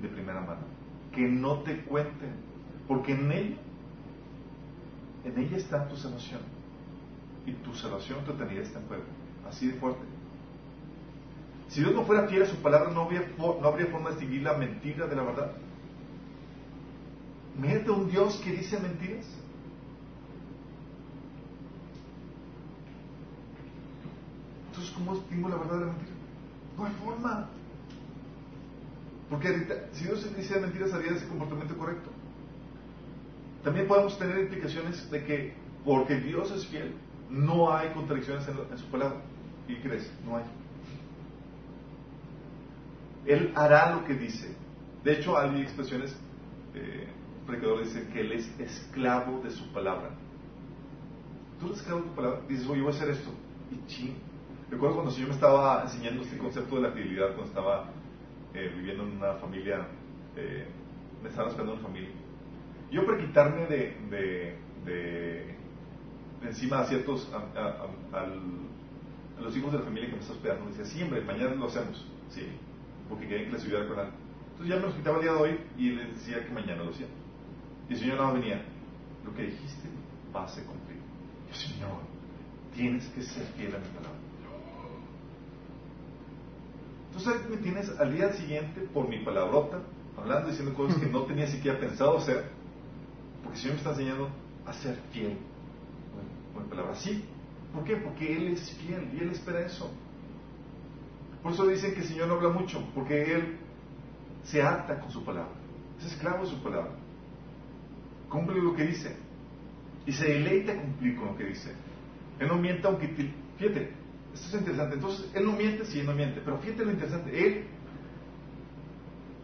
de primera mano. Que no te cuenten, porque en ella, en ella está tu salvación y tu salvación, tu eternidad está en juego. Así de fuerte. Si Dios no fuera fiel a su palabra, no habría, no habría forma de distinguir la mentira de la verdad. Mírate un Dios que dice mentiras. Entonces, ¿cómo distingo la verdad de la mentira? No forma. Porque si Dios dice mentiras, haría ese comportamiento correcto. También podemos tener implicaciones de que porque Dios es fiel, no hay contradicciones en, su palabra. ¿Y crees? No hay. Él hará lo que dice. De hecho, hay expresiones, eh, predicador dice que él es esclavo de su palabra. Tú eres esclavo de tu palabra. Dices, oye, voy a hacer esto. Y ching. Recuerdo cuando el Señor me estaba enseñando este concepto de la fidelidad, cuando estaba eh, viviendo en una familia, eh, me estaba esperando una familia. Yo para quitarme de, encima a ciertos, a, los hijos de la familia que me está hospedando, decía, siempre, mañana lo hacemos, sí, porque querían que les ayudara con algo. Entonces ya me los quitaba el día de hoy y les decía que mañana lo hacía. Y el Señor no venía, lo que dijiste va a ser cumplir. Yo, Señor, tienes que ser fiel a mi palabra. Entonces me tienes al día siguiente por mi palabrota, hablando, diciendo cosas que no tenía siquiera pensado hacer, porque el Señor me está enseñando a ser fiel con palabra. Sí. ¿Por qué? Porque Él es fiel y Él espera eso. Por eso dicen que el Señor no habla mucho, porque Él se ata con su palabra. Es esclavo de su palabra. Cumple lo que dice. Y se deleita cumplir con lo que dice. Él no miente aunque... Fíjate, esto es interesante. Entonces, Él no miente, sí, Él no miente. Pero fíjate lo interesante. Él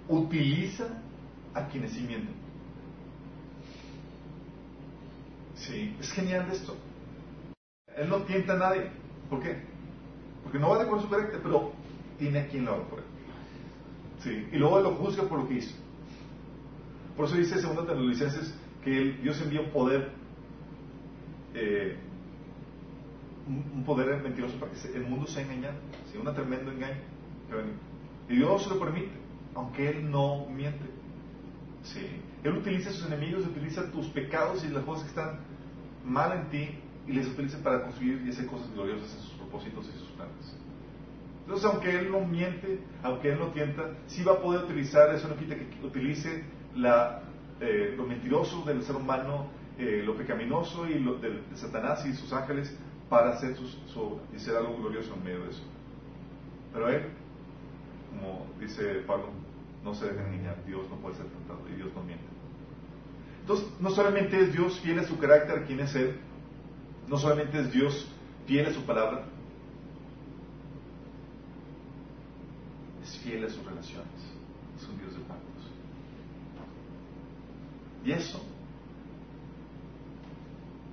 utiliza a quienes sí mienten. Sí, es genial esto. Él no tienta a nadie. ¿Por qué? Porque no va de acuerdo su carácter, pero tiene a quien lo haga por él. Sí. Y luego lo juzga por lo que hizo. Por eso dice segunda de los licencias que Dios un poder, eh, poder mentiroso para que el mundo sea engañado. ¿sí? Un tremendo engaño. Y Dios se lo permite, aunque Él no miente. Sí. Él utiliza a sus enemigos, utiliza tus pecados y las cosas que están mal en ti y les utiliza para construir y hacer cosas gloriosas en sus propósitos y sus planes. Entonces, aunque Él no miente, aunque Él no tienta, sí va a poder utilizar, eso no quita que utilice la, eh, lo mentiroso del ser humano, eh, lo pecaminoso y lo de, Satanás y sus ángeles para hacer su, y hacer algo glorioso en medio de eso. Pero Él, como dice Pablo, no se deja engañar, Dios no puede ser tentado y Dios no miente. Entonces, no solamente es Dios fiel a su carácter, quién es Él, no solamente es Dios fiel a su palabra, es fiel a sus relaciones. Es un Dios de pactos. Y eso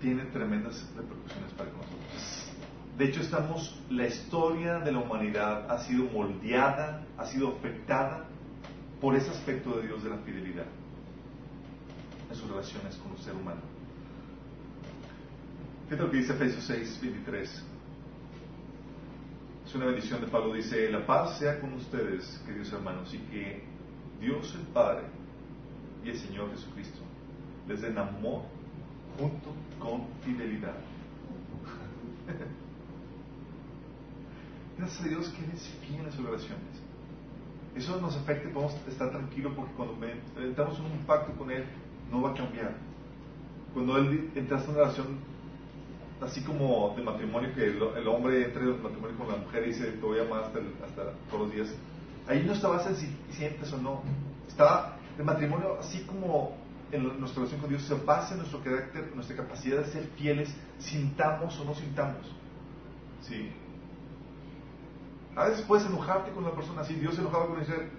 tiene tremendas repercusiones para nosotros. De hecho, estamos, la historia de la humanidad ha sido moldeada, ha sido afectada por ese aspecto de Dios de la fidelidad en sus relaciones con el ser humano. Fíjate lo que dice Efesios 6, 23. Es una bendición de Pablo. Dice, la paz sea con ustedes, queridos hermanos, y que Dios el Padre y el Señor Jesucristo les den amor, junto con fidelidad. Gracias a Dios que Él es fiel en sus oraciones. Eso nos afecta y podemos estar tranquilos porque cuando entramos en un pacto con Él, no va a cambiar. Cuando Él entra en una relación así como de matrimonio, que el, hombre entre en matrimonio con la mujer y dice, te voy a amar hasta, hasta todos los días, ahí no está base en si sientes o no. Está el matrimonio así como nuestra relación con Dios se basa en nuestro carácter, en nuestra capacidad de ser fieles, sintamos o no sintamos. ¿Sí? A veces puedes enojarte con la persona así. Dios se enojaba con Israel.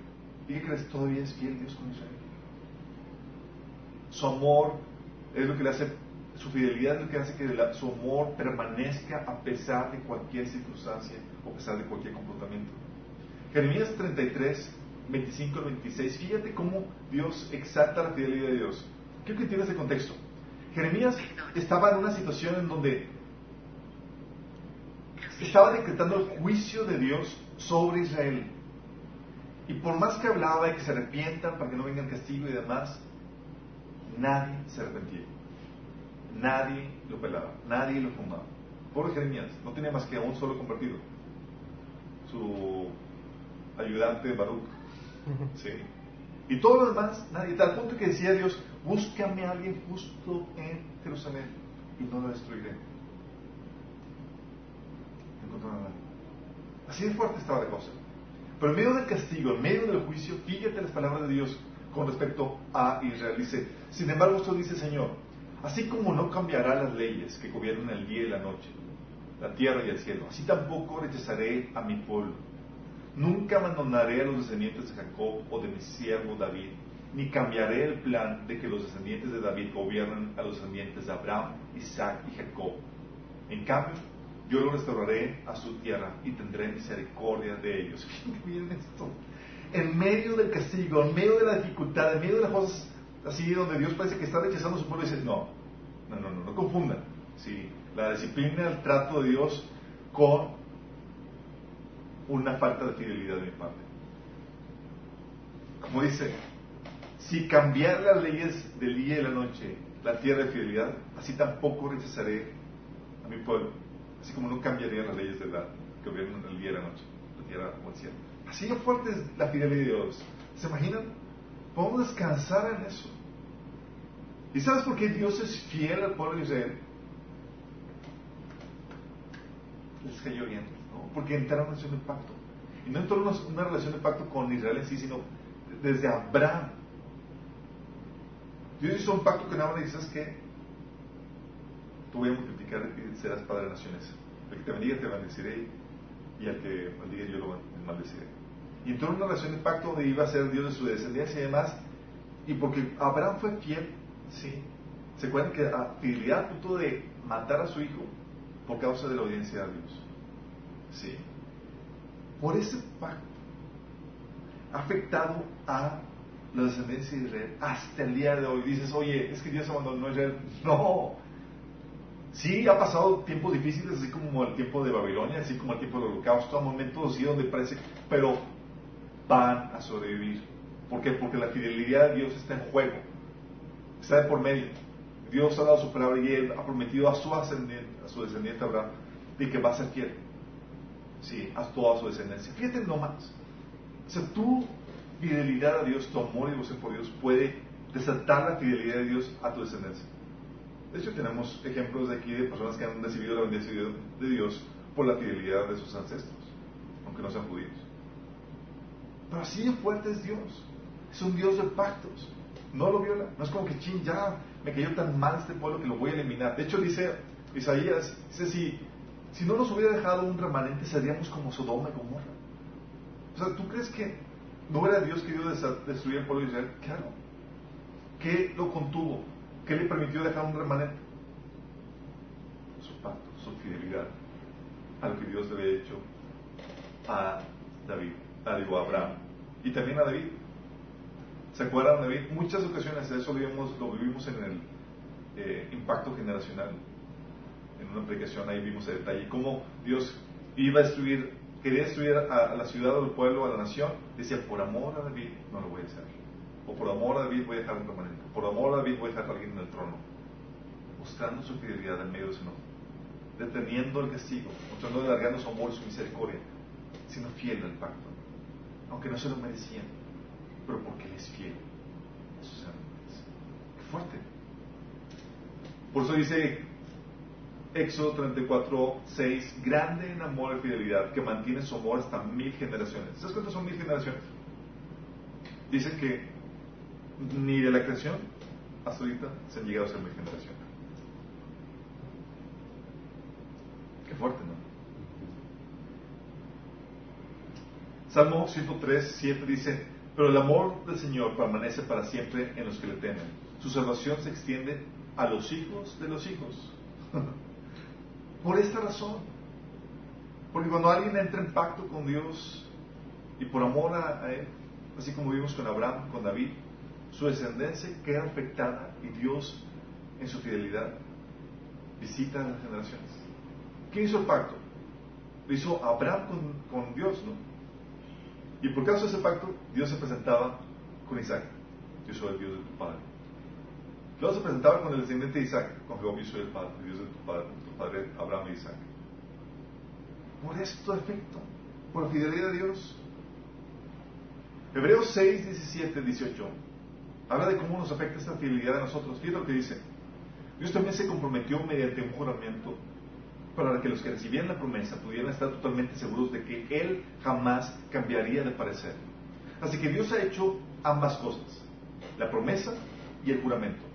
¿Y qué crees? Todavía es fiel Dios con Israel. Su amor es lo que le hace, su fidelidad es lo que hace que su amor permanezca a pesar de cualquier circunstancia o a pesar de cualquier comportamiento. Jeremías 33, 25 al 26, fíjate cómo Dios exalta la fidelidad de Dios. Quiero que entiendas el contexto. Jeremías estaba en una situación en donde estaba decretando el juicio de Dios sobre Israel. Y por más que hablaba de que se arrepientan para que no venga el castigo y demás, nadie se arrepentía. Nadie lo pelaba, nadie lo fumaba. Pobre Jeremías, no tenía más que a un solo convertido. Su ayudante Baruch. Sí. Y todo lo demás, nadie. Tal punto que decía Dios, búscame a alguien justo en Jerusalén y no lo destruiré. Así de fuerte estaba la cosa. Pero en medio del castigo, en medio del juicio, fíjate las palabras de Dios con respecto a Israel. Dice, sin embargo, esto dice Señor, así como no cambiará las leyes que gobiernan el día y la noche, la tierra y el cielo, así tampoco rechazaré a mi pueblo. Nunca abandonaré a los descendientes de Jacob o de mi siervo David, ni cambiaré el plan de que los descendientes de David gobiernen a los descendientes de Abraham, Isaac y Jacob. En cambio, yo lo restauraré a su tierra y tendré misericordia de ellos. Miren esto. En medio del castigo, en medio de la dificultad, en medio de las cosas así donde Dios parece que está rechazando a su pueblo, dice, no, no, no, no, no confundan. Sí, la disciplina, el trato de Dios con una falta de fidelidad de mi parte. Como dice, si cambiar las leyes del día y la noche, la tierra de fidelidad, así tampoco rechazaré a mi pueblo Así como no cambiaría las leyes de la que el día y la noche, la tierra o el cielo. Así de fuerte es la fidelidad de Dios. ¿Se imaginan? Podemos descansar en eso. ¿Y sabes por qué Dios es fiel al pueblo de Israel? Les cayó bien, Porque entraron en una relación pacto. Y no entró en una relación de pacto con Israel en sí, sino desde Abraham. Dios hizo un pacto con Abraham y ¿sabes qué? Tú voy a multiplicar y serás padre de naciones. El que te bendiga te bendeciré y al que maldiga yo lo maldeciré. Y entró en una relación de pacto donde iba a ser Dios de su descendencia y demás. Y porque Abraham fue fiel, sí. ¿Se acuerdan que a fidelidad al punto de matar a su hijo por causa de la audiencia de Dios? Sí. Por ese pacto ha afectado a la descendencia de Israel hasta el día de hoy. Dices, oye, es que Dios abandonó a Israel. No, Sí, ha pasado tiempos difíciles, así como el tiempo de Babilonia, así como el tiempo del holocausto, momentos así donde parece, pero van a sobrevivir. ¿Por qué? Porque la fidelidad de Dios está en juego, está de por medio. Dios ha dado su palabra y Él ha prometido a su ascendiente, a su descendiente Abraham, de que va a ser fiel. Sí, a toda su descendencia. Fíjate nomás. O sea, tu fidelidad a Dios, tu amor y devoción por Dios puede desatar la fidelidad de Dios a tu descendencia. De hecho, tenemos ejemplos de aquí de personas que han recibido la bendición de Dios por la fidelidad de sus ancestros, aunque no sean judíos. Pero así de fuerte es Dios. Es un Dios de pactos. No lo viola. No es como que, ching, ya me cayó tan mal este pueblo que lo voy a eliminar. De hecho, dice Isaías, dice, si, si no nos hubiera dejado un remanente, seríamos como Sodoma y Gomorra. O sea, ¿tú crees que no era Dios que querido destruir el pueblo de Israel? Claro. ¿Qué lo contuvo? ¿Qué le permitió dejar un remanente? Su pacto, su fidelidad a lo que Dios le había hecho a David, a, digo, a Abraham y también a David. ¿Se acuerdan de David? Muchas ocasiones eso lo vivimos, lo vivimos en el eh, impacto generacional. En una aplicación ahí vimos el detalle, cómo Dios iba a destruir, quería destruir a, a la ciudad, al pueblo, a la nación. Decía, por amor a David, no lo voy a hacer o por amor a David voy a dejar un remanente, por amor a David voy a dejar a alguien en el trono. mostrando su fidelidad en medio de su enojo, deteniendo el castigo, mostrando alargando su amor y su misericordia, siendo fiel al pacto, aunque no se lo merecían, pero porque Él es fiel a sus hermanos. Qué fuerte. Por eso dice Éxodo 34, 6, grande en amor y fidelidad, que mantiene su amor hasta mil generaciones. ¿Sabes cuántas son mil generaciones? Dice que ni de la creación hasta ahorita se han llegado a ser mil generaciones. Qué fuerte, ¿no? Salmo 103, 7 dice, pero el amor del Señor permanece para siempre en los que le temen. Su salvación se extiende a los hijos de los hijos. por esta razón. Porque cuando alguien entra en pacto con Dios y por amor a, Él, así como vimos con Abraham, con David, su descendencia queda afectada y Dios, en su fidelidad, visita a las generaciones. ¿Quién hizo el pacto? Lo hizo Abraham con, con Dios, ¿no? Y por causa de ese pacto, Dios se presentaba con Isaac. Yo soy el Dios de tu padre. Luego se presentaba con el descendiente de Isaac, con Jehová, soy el padre, Dios de tu padre, Abraham y Isaac. Por esto efecto, por la fidelidad de Dios. Hebreos 6, 17, 18 habla de cómo nos afecta esta fidelidad a nosotros. Fíjate lo que dice. Dios también se comprometió mediante un juramento para que los que recibieran la promesa pudieran estar totalmente seguros de que Él jamás cambiaría de parecer. Así que Dios ha hecho ambas cosas, la promesa y el juramento.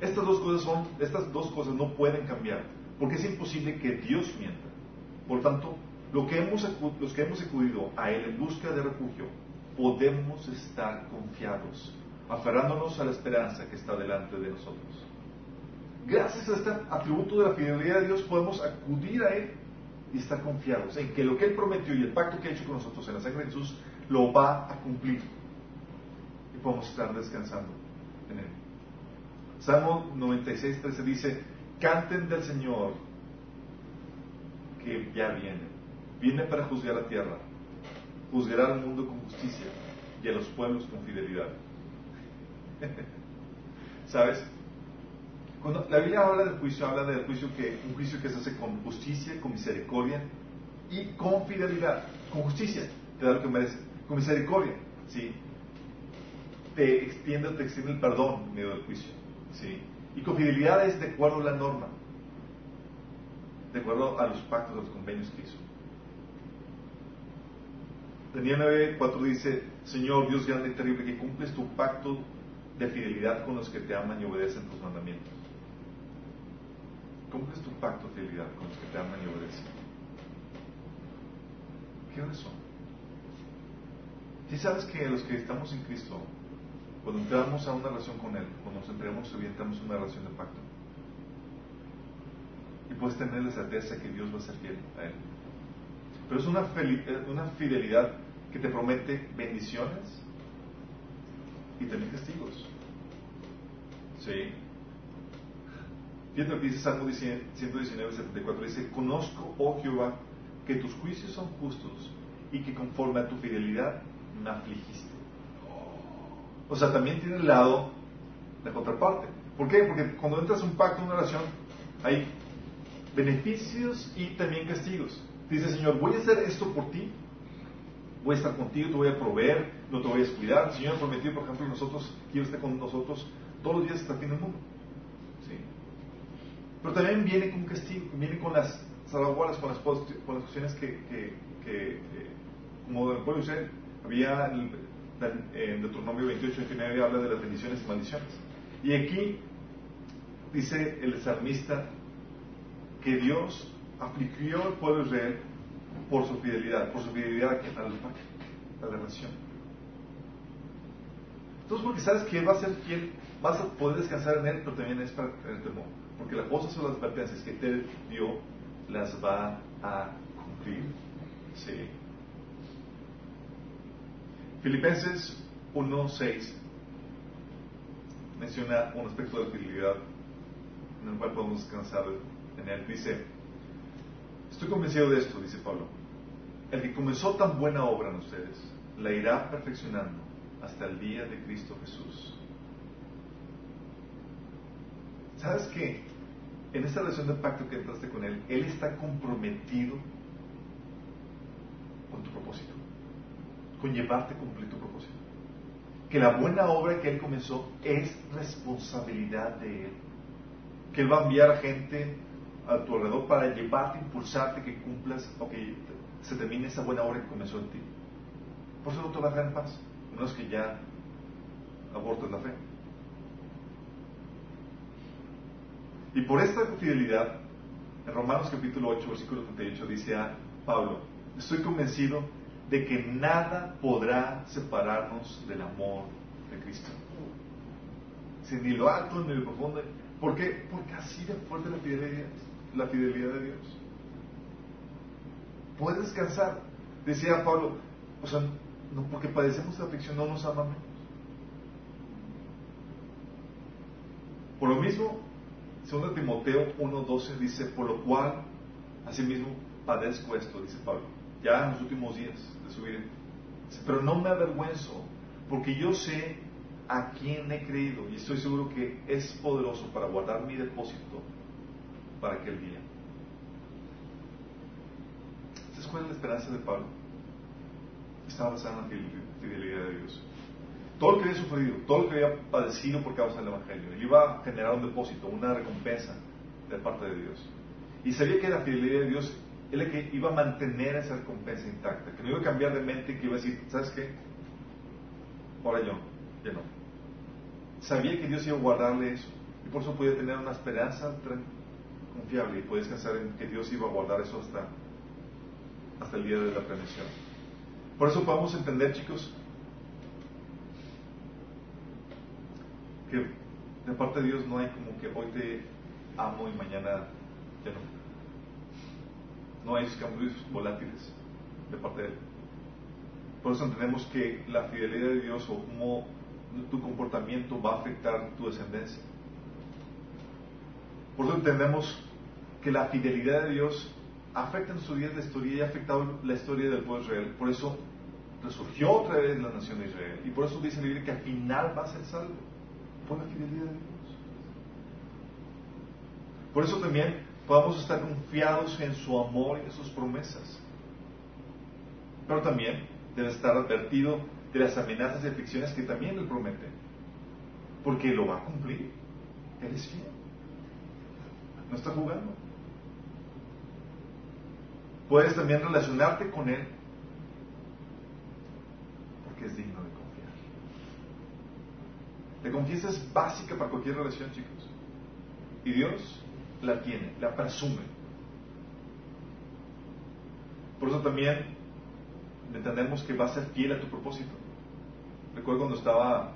Estas dos cosas son, estas dos cosas no pueden cambiar, porque es imposible que Dios mienta. Por tanto, los que hemos acudido a Él en busca de refugio, podemos estar confiados, aferrándonos a la esperanza que está delante de nosotros. Gracias a este atributo de la fidelidad de Dios podemos acudir a Él y estar confiados en que lo que Él prometió y el pacto que ha hecho con nosotros en la sangre de Jesús lo va a cumplir. Y podemos estar descansando en Él. Salmo 96, 13 dice, canten del Señor que ya viene. Viene para juzgar la tierra. Juzgará al mundo con justicia y a los pueblos con fidelidad. ¿Sabes? Cuando la Biblia habla del juicio, habla del juicio que, un juicio que se hace con justicia, con misericordia y con fidelidad. Con justicia, te da lo que merece. Con misericordia, ¿sí? Te extiende, te extiende el perdón en medio del juicio, ¿sí? Y con fidelidad es de acuerdo a la norma, de acuerdo a los pactos, a los convenios que hizo. Daniel 9.4 dice, Señor Dios grande y terrible, que cumples tu pacto de fidelidad con los que te aman y obedecen tus mandamientos. ¿Cómo es tu pacto de fidelidad con los que te aman y obedecen? ¿Qué hora son? Si sabes que los que estamos en Cristo, cuando entramos a una relación con Él, cuando nos entregamos y entramos una relación de pacto, y puedes tener la certeza que Dios va a ser fiel a Él. Pero es una, una fidelidad que te promete bendiciones y también castigos. ¿Sí? Fíjate lo que dice Salmo 119, 74. Dice, conozco, oh Jehová, que tus juicios son justos y que conforme a tu fidelidad me afligiste. O sea, también tiene el lado, la contraparte. ¿Por qué? Porque cuando entras en un pacto, una relación, hay beneficios y también castigos. Dice, Señor, voy a hacer esto por ti, voy a estar contigo, te voy a proveer, no te voy a descuidar. El Señor prometió, por ejemplo, nosotros, quiero estar con nosotros todos los días hasta el fin del mundo. Pero también viene con castigo, viene con las salvaguardas, con las, con las cuestiones que, que, que como del pueblo de había en, en Deuteronomio 28, 29 habla de las bendiciones y maldiciones. Y aquí dice el salmista que Dios afligió al pueblo de Israel por su fidelidad, por su fidelidad al pacto, a la relación. Entonces, porque sabes que va a ser fiel, vas a poder descansar en él, pero también es para tener temor. Porque las cosas o las advertencias que te dio las va a cumplir. Sí. Filipenses 1.6 menciona un aspecto de fidelidad en el cual podemos descansar en él. Dice, estoy convencido de esto, dice Pablo. El que comenzó tan buena obra en ustedes, la irá perfeccionando hasta el día de Cristo Jesús. ¿Sabes qué? en esta relación de pacto que entraste con Él, Él está comprometido con tu propósito, con llevarte a cumplir tu propósito. Que la buena obra que Él comenzó es responsabilidad de Él. Que Él va a enviar a gente a tu alrededor para llevarte, impulsarte, que cumplas o que se termine esa buena obra que comenzó en ti. Por eso no te va a dejar en paz, es que ya abortes la fe. Y por esta fidelidad, en Romanos capítulo 8, versículo 38, dice a Pablo, estoy convencido de que nada podrá separarnos del amor de Cristo. Sin ni lo alto ni lo profundo. ¿Por qué? Porque así de fuerte la fidelidad, la fidelidad de Dios. Puedes descansar. Decía Pablo, o sea, porque padecemos la aflicción no nos amamos. Por lo mismo, 2 Timoteo 1.12 dice, por lo cual, asimismo, padezco esto, dice Pablo, ya en los últimos días de su vida. Pero no me avergüenzo, porque yo sé a quién he creído y estoy seguro que es poderoso para guardar mi depósito para aquel día. ¿Sabes cuál es la esperanza de Pablo? Estaba basada en la fidelidad de Dios todo lo que había sufrido, todo lo que había padecido por causa del Evangelio. Iba a generar un depósito, una recompensa de parte de Dios. Y sabía que la fidelidad de Dios es la que iba a mantener esa recompensa intacta, que no iba a cambiar de mente, que iba a decir, ¿sabes qué? Ahora yo, ya no. Sabía que Dios iba a guardarle eso. Y por eso podía tener una esperanza confiable y podía descansar en que Dios iba a guardar eso hasta, hasta el día de la prevención. Por eso podemos entender, chicos, que de parte de Dios no hay como que hoy te amo y mañana ya no. No hay cambios volátiles de parte de Él. Por eso entendemos que la fidelidad de Dios o cómo tu comportamiento va a afectar tu descendencia. Por eso entendemos que la fidelidad de Dios afecta en su día la historia y ha afectado la historia del pueblo de Israel. Por eso resurgió otra vez la nación de Israel. Y por eso dice la Biblia que al final va a ser salvo por la fidelidad de Dios. Por eso también podamos estar confiados en su amor y en sus promesas. Pero también debe estar advertido de las amenazas y aflicciones que también Él promete. Porque lo va a cumplir. Él es fiel. No está jugando. Puedes también relacionarte con Él porque es digno de la confianza es básica para cualquier relación, chicos. Y Dios la tiene, la presume. Por eso también entendemos que va a ser fiel a tu propósito. Recuerdo cuando estaba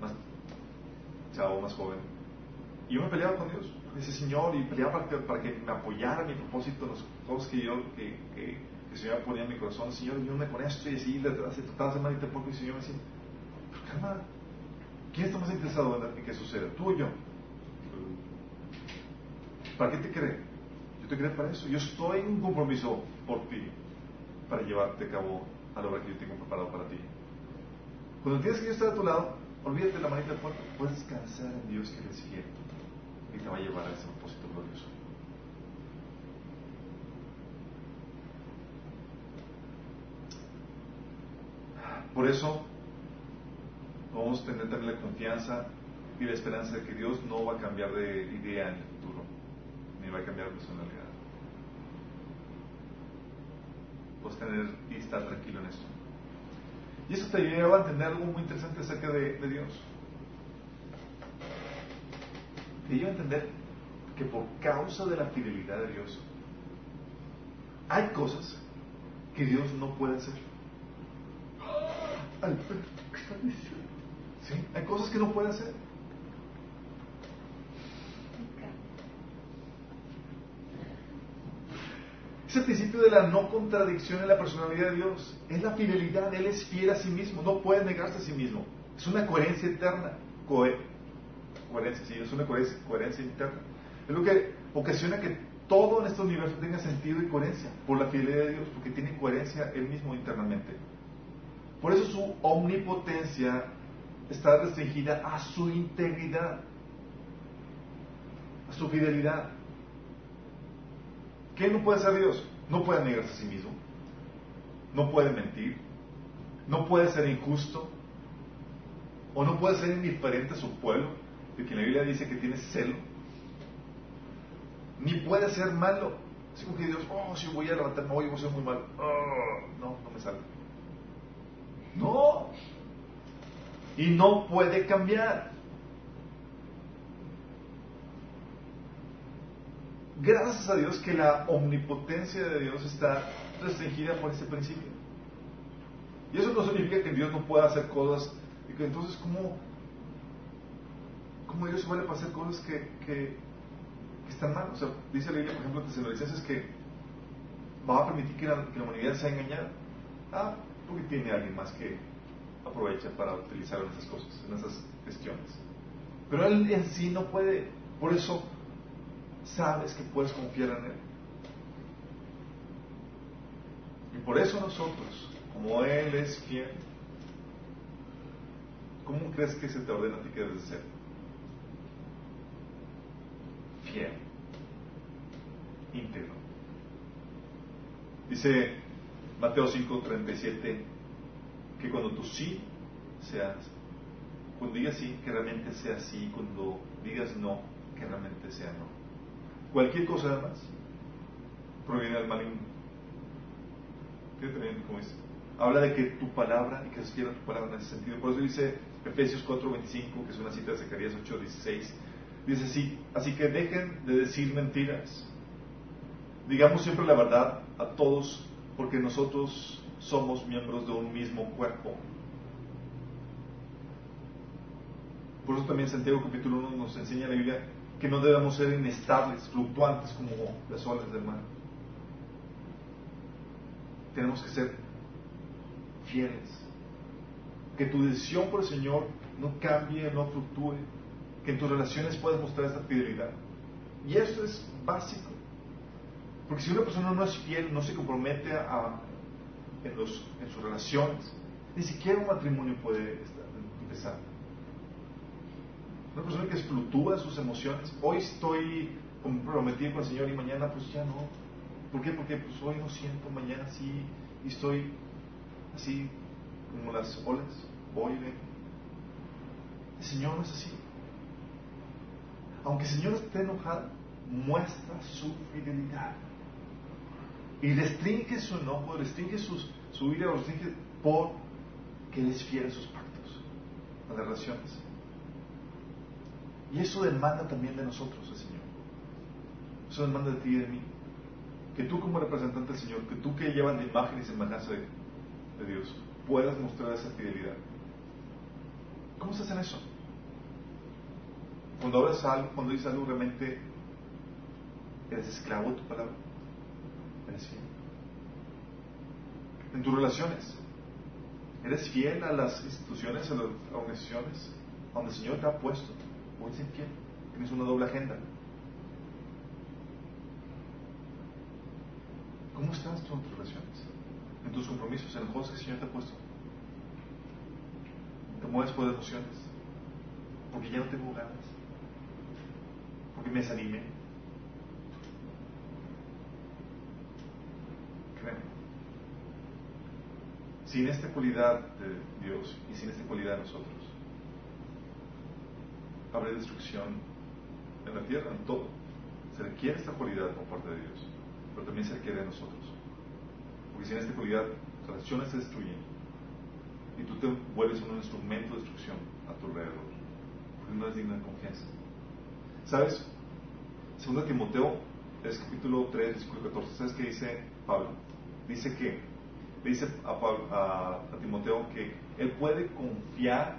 más chavo, más joven, y yo me peleaba con Dios, con ese Señor, y peleaba para que, para que me apoyara en mi propósito, los cosas que yo, que, que, el Señor ponía en mi corazón, Señor, ayúdame con esto, y así, de hacer mal y tampoco, y el Señor me decía, pero ¿Quién está más interesado en que suceda? ¿Tú o yo? ¿Para qué te cree? Yo te creo para eso. Yo estoy en un compromiso por ti para llevarte a cabo a la obra que yo tengo preparado para ti. Cuando tienes que estar a tu lado, olvídate de la manita de puerta. Puedes descansar en Dios que eres fiel y te va a llevar a ese propósito glorioso. Por eso, vamos a tener también la confianza y la esperanza de que Dios no va a cambiar de idea en el futuro, ni va a cambiar personalidad. Puedes tener y estar tranquilo en esto. Y eso te lleva a entender algo muy interesante acerca de, Dios. Te lleva a entender que por causa de la fidelidad de Dios, hay cosas que Dios no puede hacer. ¿Sí? Hay cosas que no puede hacer. Es el principio de la no contradicción en la personalidad de Dios. Es la fidelidad. Él es fiel a sí mismo. No puede negarse a sí mismo. Es una coherencia eterna. coherencia, sí, es una coherencia, coherencia interna. Es lo que ocasiona que todo en este universo tenga sentido y coherencia por la fidelidad de Dios, porque tiene coherencia él mismo internamente. Por eso su omnipotencia está restringida a su integridad. a su fidelidad. ¿Qué no puede ser Dios? No puede negarse a sí mismo, no puede mentir, no puede ser injusto, o no puede ser indiferente a su pueblo, de quien la Biblia dice que tiene celo, ni puede ser malo. Así como que Dios, oh, si voy a levantarme hoy voy a ser muy malo. Oh, no, no me sale. No. Y no puede cambiar. Gracias a Dios que la omnipotencia de Dios está restringida por ese principio. Y eso no significa que Dios no pueda hacer cosas y que entonces, ¿cómo, cómo Dios suele hacer cosas que, que, están mal? O sea, dice la Biblia, por ejemplo, en Tesalonicenses que va a permitir que la, humanidad sea engañada. Ah, porque tiene alguien más que aprovecha para utilizar esas cosas, en esas gestiones. Pero él en sí no puede, por eso sabes que puedes confiar en él. Y por eso nosotros, como él es fiel, ¿cómo crees que se te ordena a ti que debes ser? Fiel, íntegro. Dice Mateo 5:37 que cuando tú sí seas, cuando digas sí, que realmente sea sí, cuando digas no, que realmente sea no. Cualquier cosa además proviene del maligno. también como dice? Habla de que tu palabra, y que se quiera tu palabra en ese sentido. Por eso dice Efesios 4:25, que es una cita de Zacarías 8:16. Dice así, así que dejen de decir mentiras. Digamos siempre la verdad a todos, porque nosotros somos miembros de un mismo cuerpo. Por eso también Santiago capítulo 1 nos enseña la Biblia que no debemos ser inestables, fluctuantes como las olas del mar. Tenemos que ser fieles. Que tu decisión por el Señor no cambie, no fluctúe. Que en tus relaciones puedas mostrar esta fidelidad. Y eso es básico. Porque si una persona no es fiel, no se compromete en, los, en sus relaciones, ni siquiera un matrimonio puede empezar. Una persona que fluctúa sus emociones. Hoy estoy comprometido con el Señor y mañana pues ya no. ¿Por qué? Porque pues hoy no siento, mañana sí, y estoy así como las olas, voy y vengo. El Señor no es así. Aunque el Señor esté enojado, muestra su fidelidad. Y restringe su enojo, restringe sus, su ira, restringe porque Él es fiel a sus pactos, a las relaciones. Y eso demanda también de nosotros el Señor. Eso demanda de ti y de mí. Que tú como representante del Señor, que tú que llevas la imagen y semejanza de, de Dios, puedas mostrar esa fidelidad. ¿Cómo se hace eso? Cuando hablas algo, cuando dices algo realmente, eres esclavo de tu palabra. Eres fiel. En tus relaciones, eres fiel a las instituciones, a las organizaciones donde el Señor te ha puesto. O eres infiel. Tienes una doble agenda. ¿Cómo estás tú en tus relaciones? En tus compromisos, en las cosas que el Señor te ha puesto. Te mueves por emociones. Porque ya no tengo ganas. Porque me desanimé Sin esta cualidad de Dios y sin esta cualidad de nosotros, habrá destrucción en la tierra, en todo. Se requiere esta cualidad por parte de Dios, pero también se requiere de nosotros. Porque sin esta cualidad, relaciones se destruyen y tú te vuelves un instrumento de destrucción a tu alrededor, porque no es digna de confianza. ¿Sabes? Segundo Timoteo, es capítulo 3, versículo 14. ¿Sabes qué dice Pablo? Dice que dice a, Timoteo que él puede confiar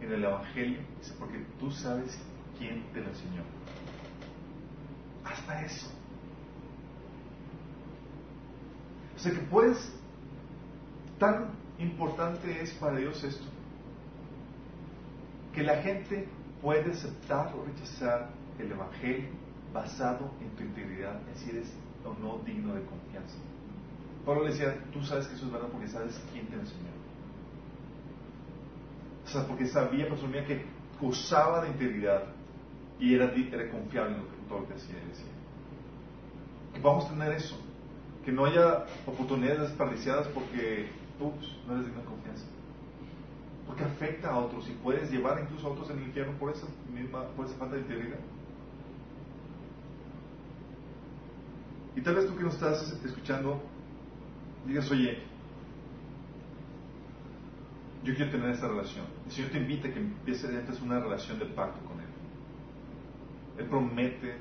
en el Evangelio, porque tú sabes quién te lo enseñó. Hasta eso. O sea que puedes, tan importante es para Dios esto, que la gente puede aceptar o rechazar el Evangelio basado en tu integridad, en si eres o no digno de confianza. Pablo le decía, tú sabes que eso es verdad porque sabes quién te enseñó. O sea, porque sabía, presumía que gozaba de integridad y era, era confiable en, lo que, todo lo que hacía y decía. Que podamos tener eso, que no haya oportunidades desperdiciadas porque, ups, no eres digno de confianza. Porque afecta a otros y puedes llevar incluso a otros en el infierno por esa, misma, por esa falta de integridad. Y tal vez tú que nos estás escuchando digas, oye, yo quiero tener esta relación. El Señor te invita a que empieces entonces una relación de pacto con Él. Él promete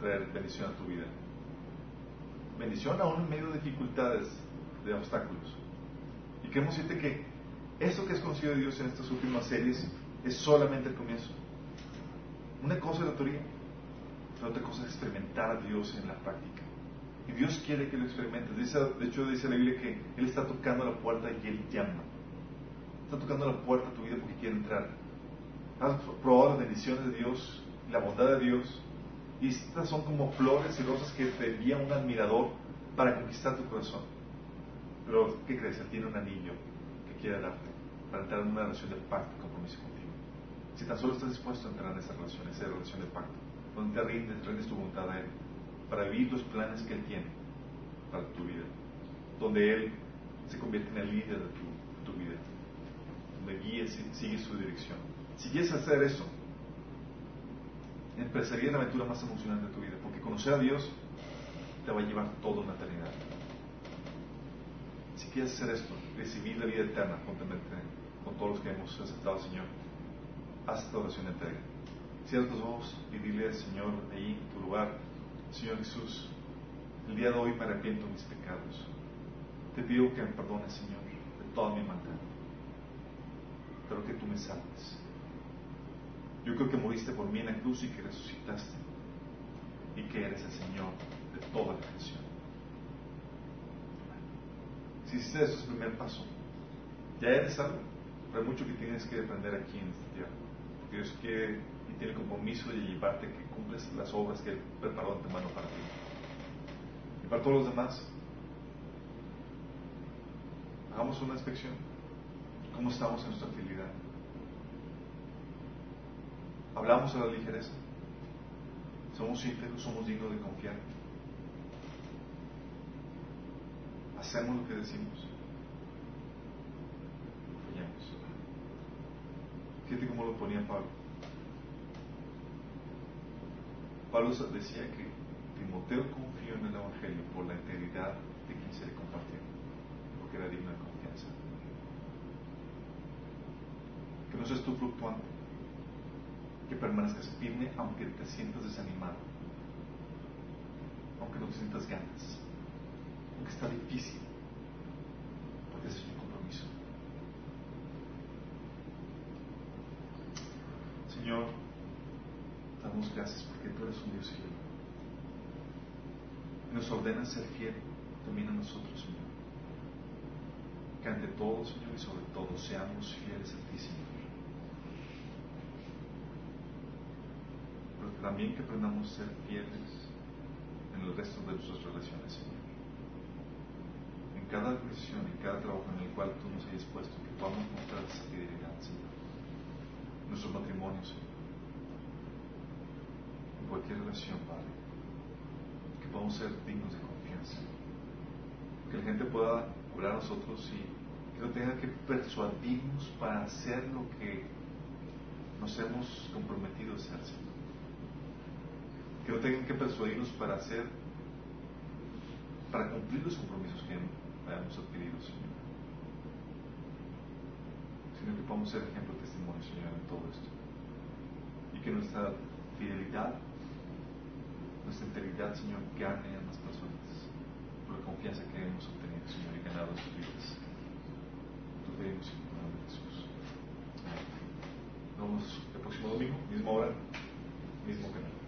traer bendición a tu vida. Bendición aún en medio de dificultades, de obstáculos. Y queremos decirte que esto que has conocido de Dios en estas últimas series es solamente el comienzo. Una cosa es la teoría, pero otra cosa es experimentar a Dios en la práctica. Y Dios quiere que lo experimentes. de hecho, dice la Biblia que Él está tocando la puerta y Él llama. Está tocando la puerta a tu vida porque quiere entrar. Has probado las bendiciones de Dios, la bondad de Dios. Y estas son como flores y rosas que te envía un admirador para conquistar tu corazón. Pero, ¿qué crees? Él tiene un anillo que quiere darte para entrar en una relación de pacto y compromiso contigo. Si tan solo estás dispuesto a entrar en esa relación, esa relación de pacto, donde te rindes, rindes tu voluntad a Él, para vivir los planes que Él tiene para tu vida, donde Él se convierte en el líder de tu, vida, guíes y sigue su dirección. Si quieres hacer eso, empezaría la aventura más emocionante de tu vida, porque conocer a Dios te va a llevar toda una eternidad. Si quieres hacer esto, recibir la vida eterna juntamente con todos los que hemos aceptado al Señor, haz esta oración de entrega. Cierra tus ojos y dile al Señor ahí en tu lugar, Señor Jesús, el día de hoy me arrepiento de mis pecados. Te pido que me perdones, Señor, de toda mi maldad. Pero que tú me salves. Yo creo que moriste por mí en la cruz y que resucitaste. Y que eres el Señor de toda la creación. Si hiciste eso es el primer paso. Ya eres salvo, pero hay mucho que tienes que aprender aquí en esta tierra. Dios quiere y tiene el compromiso de llevarte que cumples las obras que Él preparó antemano para ti. Y para todos los demás, hagamos una inspección. ¿Cómo estamos en nuestra fidelidad? ¿Hablamos a la ligereza? ¿Somos íntegros? ¿Somos dignos de confiar? ¿Hacemos lo que decimos? Fallamos. Fíjate cómo lo ponía Pablo. Pablo decía que Timoteo confió en el Evangelio por la integridad de quien se le compartió, porque era digna de confianza. Que no seas tú fluctuante, que permanezcas firme aunque te sientas desanimado, aunque no te sientas ganas, aunque está difícil, porque es un compromiso. Señor, damos gracias porque tú eres un Dios fiel. Nos ordena ser fiel también a nosotros, Señor. Que ante todo, Señor, y sobre todo seamos fieles a ti, Señor. Pero también que aprendamos a ser fieles en el resto de nuestras relaciones, Señor. En cada relación, en cada trabajo en el cual tú nos hayas puesto, que podamos mostrar esa fidelidad, Señor. Nuestro matrimonio, Señor cualquier relación, Padre, que podamos ser dignos de confianza. Que la gente pueda orar a nosotros y que no tenga que persuadirnos para hacer lo que nos hemos comprometido a hacer, Señor. Que no tengan que persuadirnos para hacer, para cumplir los compromisos que hayamos adquirido, Señor. Sino que podamos ser ejemplo de testimonio, Señor, en todo esto. Y que nuestra fidelidad nuestra integridad, Señor, gane a las personas por la confianza que hemos obtenido, Señor, y ganado sus vidas. Tú pedimos en Jesús. Nos vemos el próximo domingo, misma hora, mismo canal.